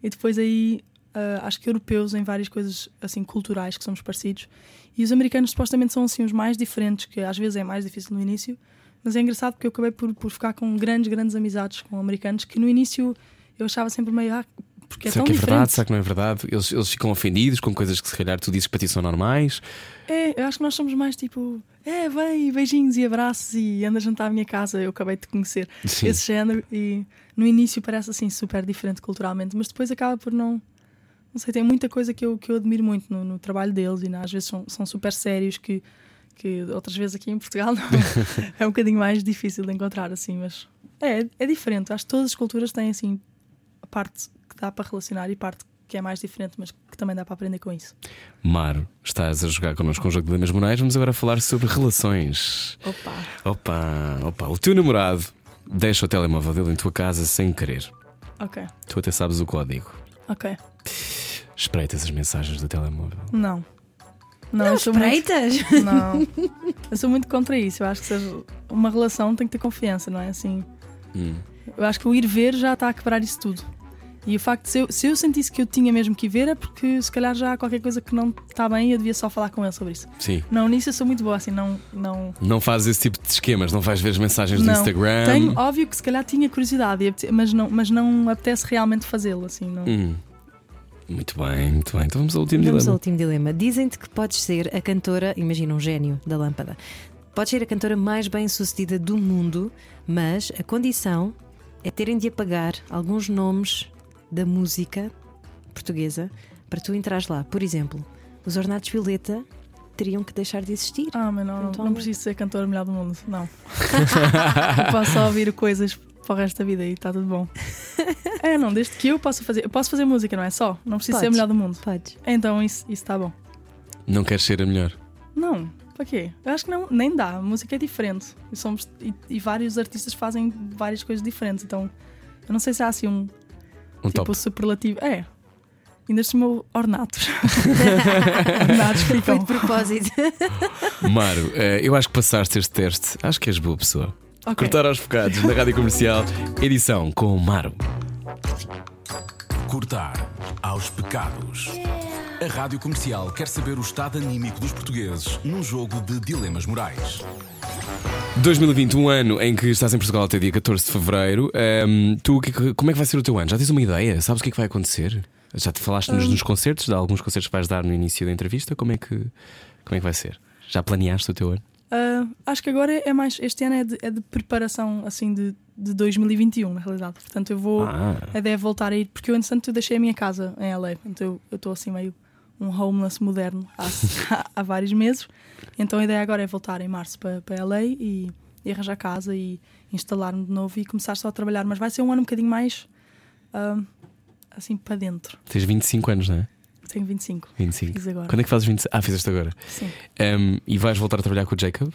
E depois aí ah, acho que europeus em várias coisas assim culturais que somos parecidos. E os americanos supostamente são assim os mais diferentes, que às vezes é mais difícil no início. Mas é engraçado porque eu acabei por, por ficar com grandes, grandes amizades com americanos que no início eu achava sempre meio. Ah, porque é será que é diferente. verdade? Será que não é verdade? Eles, eles ficam ofendidos com coisas que se calhar tu dizes que para ti são normais. É, eu acho que nós somos mais tipo. É, vem, beijinhos e abraços e anda jantar à minha casa. Eu acabei de te conhecer. Sim. esse género e no início parece assim super diferente culturalmente, mas depois acaba por não. Não sei, tem muita coisa que eu, que eu admiro muito no, no trabalho deles e né, às vezes são, são super sérios que, que outras vezes aqui em Portugal não. é um bocadinho mais difícil de encontrar assim, mas é, é diferente. Acho que todas as culturas têm assim a parte que dá para relacionar e parte que é mais diferente, mas que também dá para aprender com isso. Maro, estás a jogar connosco com o jogo de Lemas Morais. Vamos agora falar sobre relações. Opa! Opa, opa, o teu namorado deixa o telemóvel dele em tua casa sem querer. Ok, Tu até sabes o código. ok. Espreitas as mensagens do telemóvel. Não. Não, eu sou muito- Espreitas? Não. Eu sou muito contra isso. Eu acho que seja uma relação tem que ter confiança, não é? Assim, Hum. eu acho que o ir ver já está a quebrar isso tudo. E o facto de se eu, se eu sentisse que eu tinha mesmo que ir ver é porque se calhar já há qualquer coisa que não está bem e eu devia só falar com ele sobre isso. Sim. Não, nisso eu sou muito boa, assim, não. não Não fazes esse tipo de esquemas, não vais ver as mensagens do não. Instagram. Tenho, óbvio que se calhar tinha curiosidade, mas não, mas não apetece realmente fazê-lo, assim, não. Hum. Muito bem, muito bem. Então vamos ao último Vamos ao dilema. último dilema. Dizem-te que podes ser a cantora, imagina um gênio da lâmpada. Podes ser a cantora mais bem sucedida do mundo, mas a condição é terem de apagar alguns nomes da música portuguesa para tu entrares lá. Por exemplo, os Ornatos Violeta teriam que deixar de existir. Ah, mas não, não, Então- não preciso ser cantora melhor do mundo, não. eu posso só ouvir coisas para o resto da vida e está tudo bom. É, não, desde que eu possa fazer. Eu posso fazer música, não é só? Não preciso ser a melhor do mundo. Podes. Então isso está bom. Não queres ser a melhor. Não, para quê? Eu acho que não, nem dá. A música é diferente. E, somos, e, e vários artistas fazem várias coisas diferentes. Então eu não sei se há assim um Um tipo top. superlativo. É. Ainda chamou ornatos. ornatos Foi ficam. de propósito. Maro, eh, eu acho que passaste este teste. Acho que és boa pessoa. Ok. Cortar aos bocados na rádio comercial. Edição com o Maro. Cortar aos pecados. A Rádio Comercial quer saber o estado anímico dos portugueses num jogo de dilemas morais. 2020, um ano em que estás em Portugal até dia 14 de fevereiro. Ahm, tu, é como é que vai ser o teu ano? Já tens uma ideia? Sabes o que é que vai acontecer? Já te falaste nos, nos concertos, de alguns concertos que vais dar no início da entrevista? Como é que, como é que vai ser? Já planeaste o teu ano? Ah, acho que agora é mais. Este ano é de, é de preparação assim de, de 2021, na realidade. Portanto, eu vou. Ah, A ideia é voltar a ir, porque eu, entretanto, eu deixei a minha casa em LA. Portanto, eu eu estou assim meio um homeless moderno há, há vários meses. Então, a ideia agora é voltar em março para, para LA e, e arranjar casa e instalar-me de novo e começar só a trabalhar. Mas vai ser um ano um bocadinho mais. ah, assim, para dentro. tens 25 anos, não é? Tenho 25. 25. Fiz agora. Quando é que fazes 25? Ah, fizeste agora. Sim. Ahm, e vais voltar a trabalhar com o Jacob?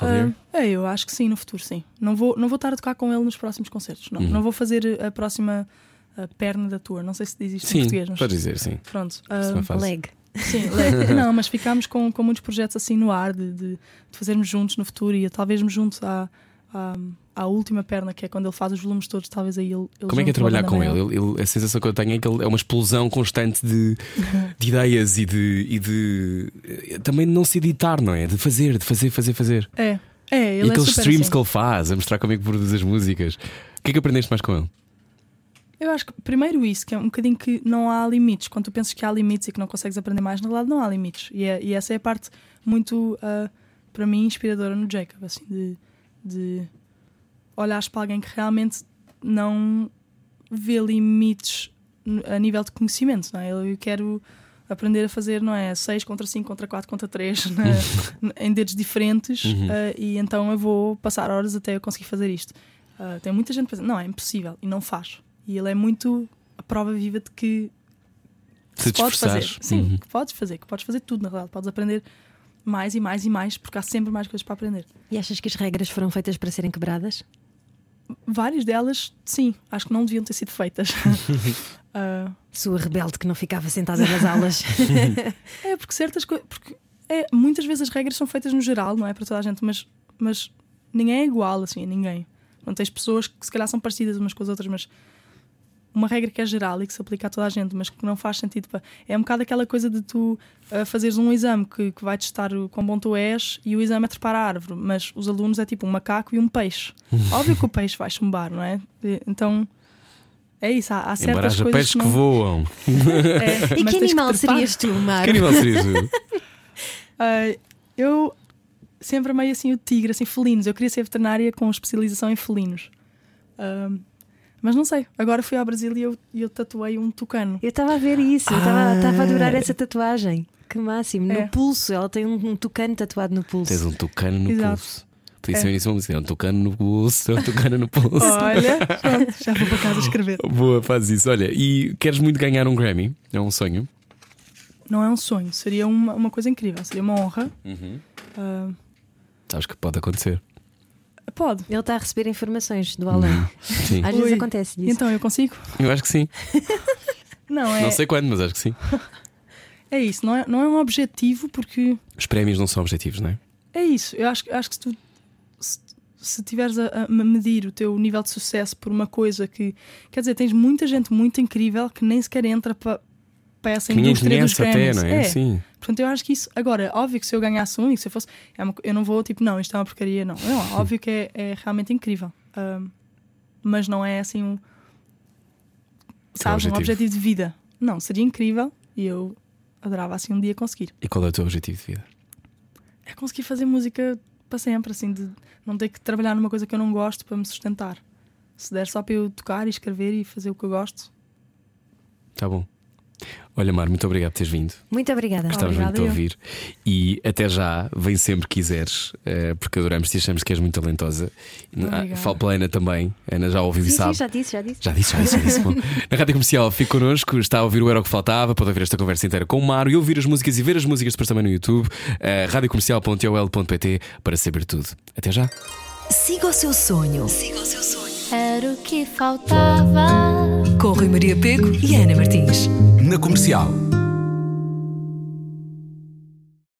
Ah, é, eu acho que sim, no futuro, sim. Não vou, não vou estar a tocar com ele nos próximos concertos. Não, Uhum. não vou fazer a próxima ah, perna da tour. Não sei se diz isto em sim, português, mas pode dizer, sim. pronto. Faz- Leg. Sim, le- não, mas ficámos com, com muitos projetos assim no ar de, de, de fazermos juntos no futuro e talvez me junto à, à, à última perna, que é quando ele faz os volumes todos, talvez aí ele. ele Como é que é trabalhar com ele? Ele- ele- A sensação que eu tenho é que ele é uma explosão constante de, de ideias e de, e de. Também de não se editar, não é? De fazer, de fazer, fazer, fazer. É, é, e ele é aqueles super streams assim. que ele faz, a mostrar como é que produz as músicas. O que é que aprendeste mais com ele? Eu acho que primeiro isso, que é um bocadinho que não há limites. Quando tu pensas que há limites e que não consegues aprender mais, na verdade não há limites. E, é- e essa é a parte muito, ah, para mim, inspiradora no Jacob, assim, de, de olhares para alguém que realmente não vê limites a nível de conhecimento, não é? Eu quero aprender a fazer, não é? 6 contra 5, contra 4, contra 3, em dedos diferentes, ah, e então eu vou passar horas até eu conseguir fazer isto. Ah, tem muita gente que pensa, não, é impossível, e não faz. E ele é muito a prova viva de que Se te podes fazer. Sim, Uhum. que podes fazer, que podes fazer tudo, na verdade. Podes aprender mais e mais e mais, porque há sempre mais coisas para aprender. E achas que as regras foram feitas para serem quebradas? Várias delas, sim, acho que não deviam ter sido feitas. Ah, Sua rebelde que não ficava sentada nas aulas. é porque certas coisas. Porque é, muitas vezes as regras são feitas no geral, não é para toda a gente, mas, mas ninguém é igual assim a ninguém. Não tens pessoas que se calhar são parecidas umas com as outras, mas uma regra que é geral e que se aplica a toda a gente, mas que não faz sentido para. É um bocado aquela coisa de tu ah, fazeres um exame que, que vai testar o quão bom tu és e o exame é trepar a árvore, mas os alunos é tipo um macaco e um peixe. Óbvio que o peixe vai chumbar, não é? Então. É isso, há, há certas coisas peixes que, que não... voam. É, E que animal trepar. serias tu, Maro? Que animal serias tu? Ah, eu sempre amei assim o tigre, assim, felinos. Eu queria ser veterinária com especialização em felinos. Ah, mas não sei. Agora fui ao Brasil e eu, e eu tatuei um tucano. Eu estava a ver isso, eu estava estava a adorar essa tatuagem. Que máximo. No É. pulso, ela tem um, um tucano tatuado no pulso. Tens um tucano no Exato. pulso. Podia É. ser isso uma música. É um tucano no pulso, é um tucano no pulso. Olha, pronto, já vou para casa escrever. Boa, faz isso. Olha, e queres muito ganhar um Grammy? É um sonho? Não é um sonho, seria uma, uma coisa incrível, seria uma honra. Ah, Sabes que pode acontecer. Pode. Ele está a receber informações do além. Sim. Às vezes Ui. acontece isso. Então eu consigo? Eu acho que sim. Não, é, Não sei quando, mas acho que sim. é isso. Não é, não é um objetivo porque Os prémios não são objetivos, não é? É isso, eu acho, eu acho que se tu se, se tiveres a, a medir o teu nível de sucesso por uma coisa que quer dizer, tens muita gente muito incrível que nem sequer entra para para essa Que indústria dos conhece até, não é? Sim. Portanto, eu acho que isso. Agora, óbvio que se eu ganhasse um e que se eu fosse. é uma eu não vou tipo, não, isto é uma porcaria, não. Não, óbvio que é, é realmente incrível. Mas não é assim um. Sabes, um objetivo. objetivo de vida. Não, seria incrível e eu adorava assim um dia conseguir. E qual é o teu objetivo de vida? É conseguir fazer música para sempre, assim, de não ter que trabalhar numa coisa que eu não gosto para me sustentar. Se der só para eu tocar e escrever e fazer o que eu gosto. Tá bom. Olha, Mar, muito obrigado por teres vindo. Muito obrigada. Gostávamos muito de ouvir. E até já, vem sempre que quiseres, eh, porque adoramos-te e achamos que és muito talentosa. Ah, obrigada. Falo pela Ana também. Ana já ouviu e Sim, sim, sabe. já disse, já disse. Já disse, já disse, já disse. Bom, Na rádio comercial, fique connosco, está a ouvir o Era o que Faltava, pode ouvir esta conversa inteira com o Mário e ouvir as músicas e ver as músicas depois também no YouTube, uh, radiocomercial.ol.pt para saber tudo. Até já. Siga o seu sonho. Era o que faltava. Com Rui Maria Pego e Ana Martins. Na comercial.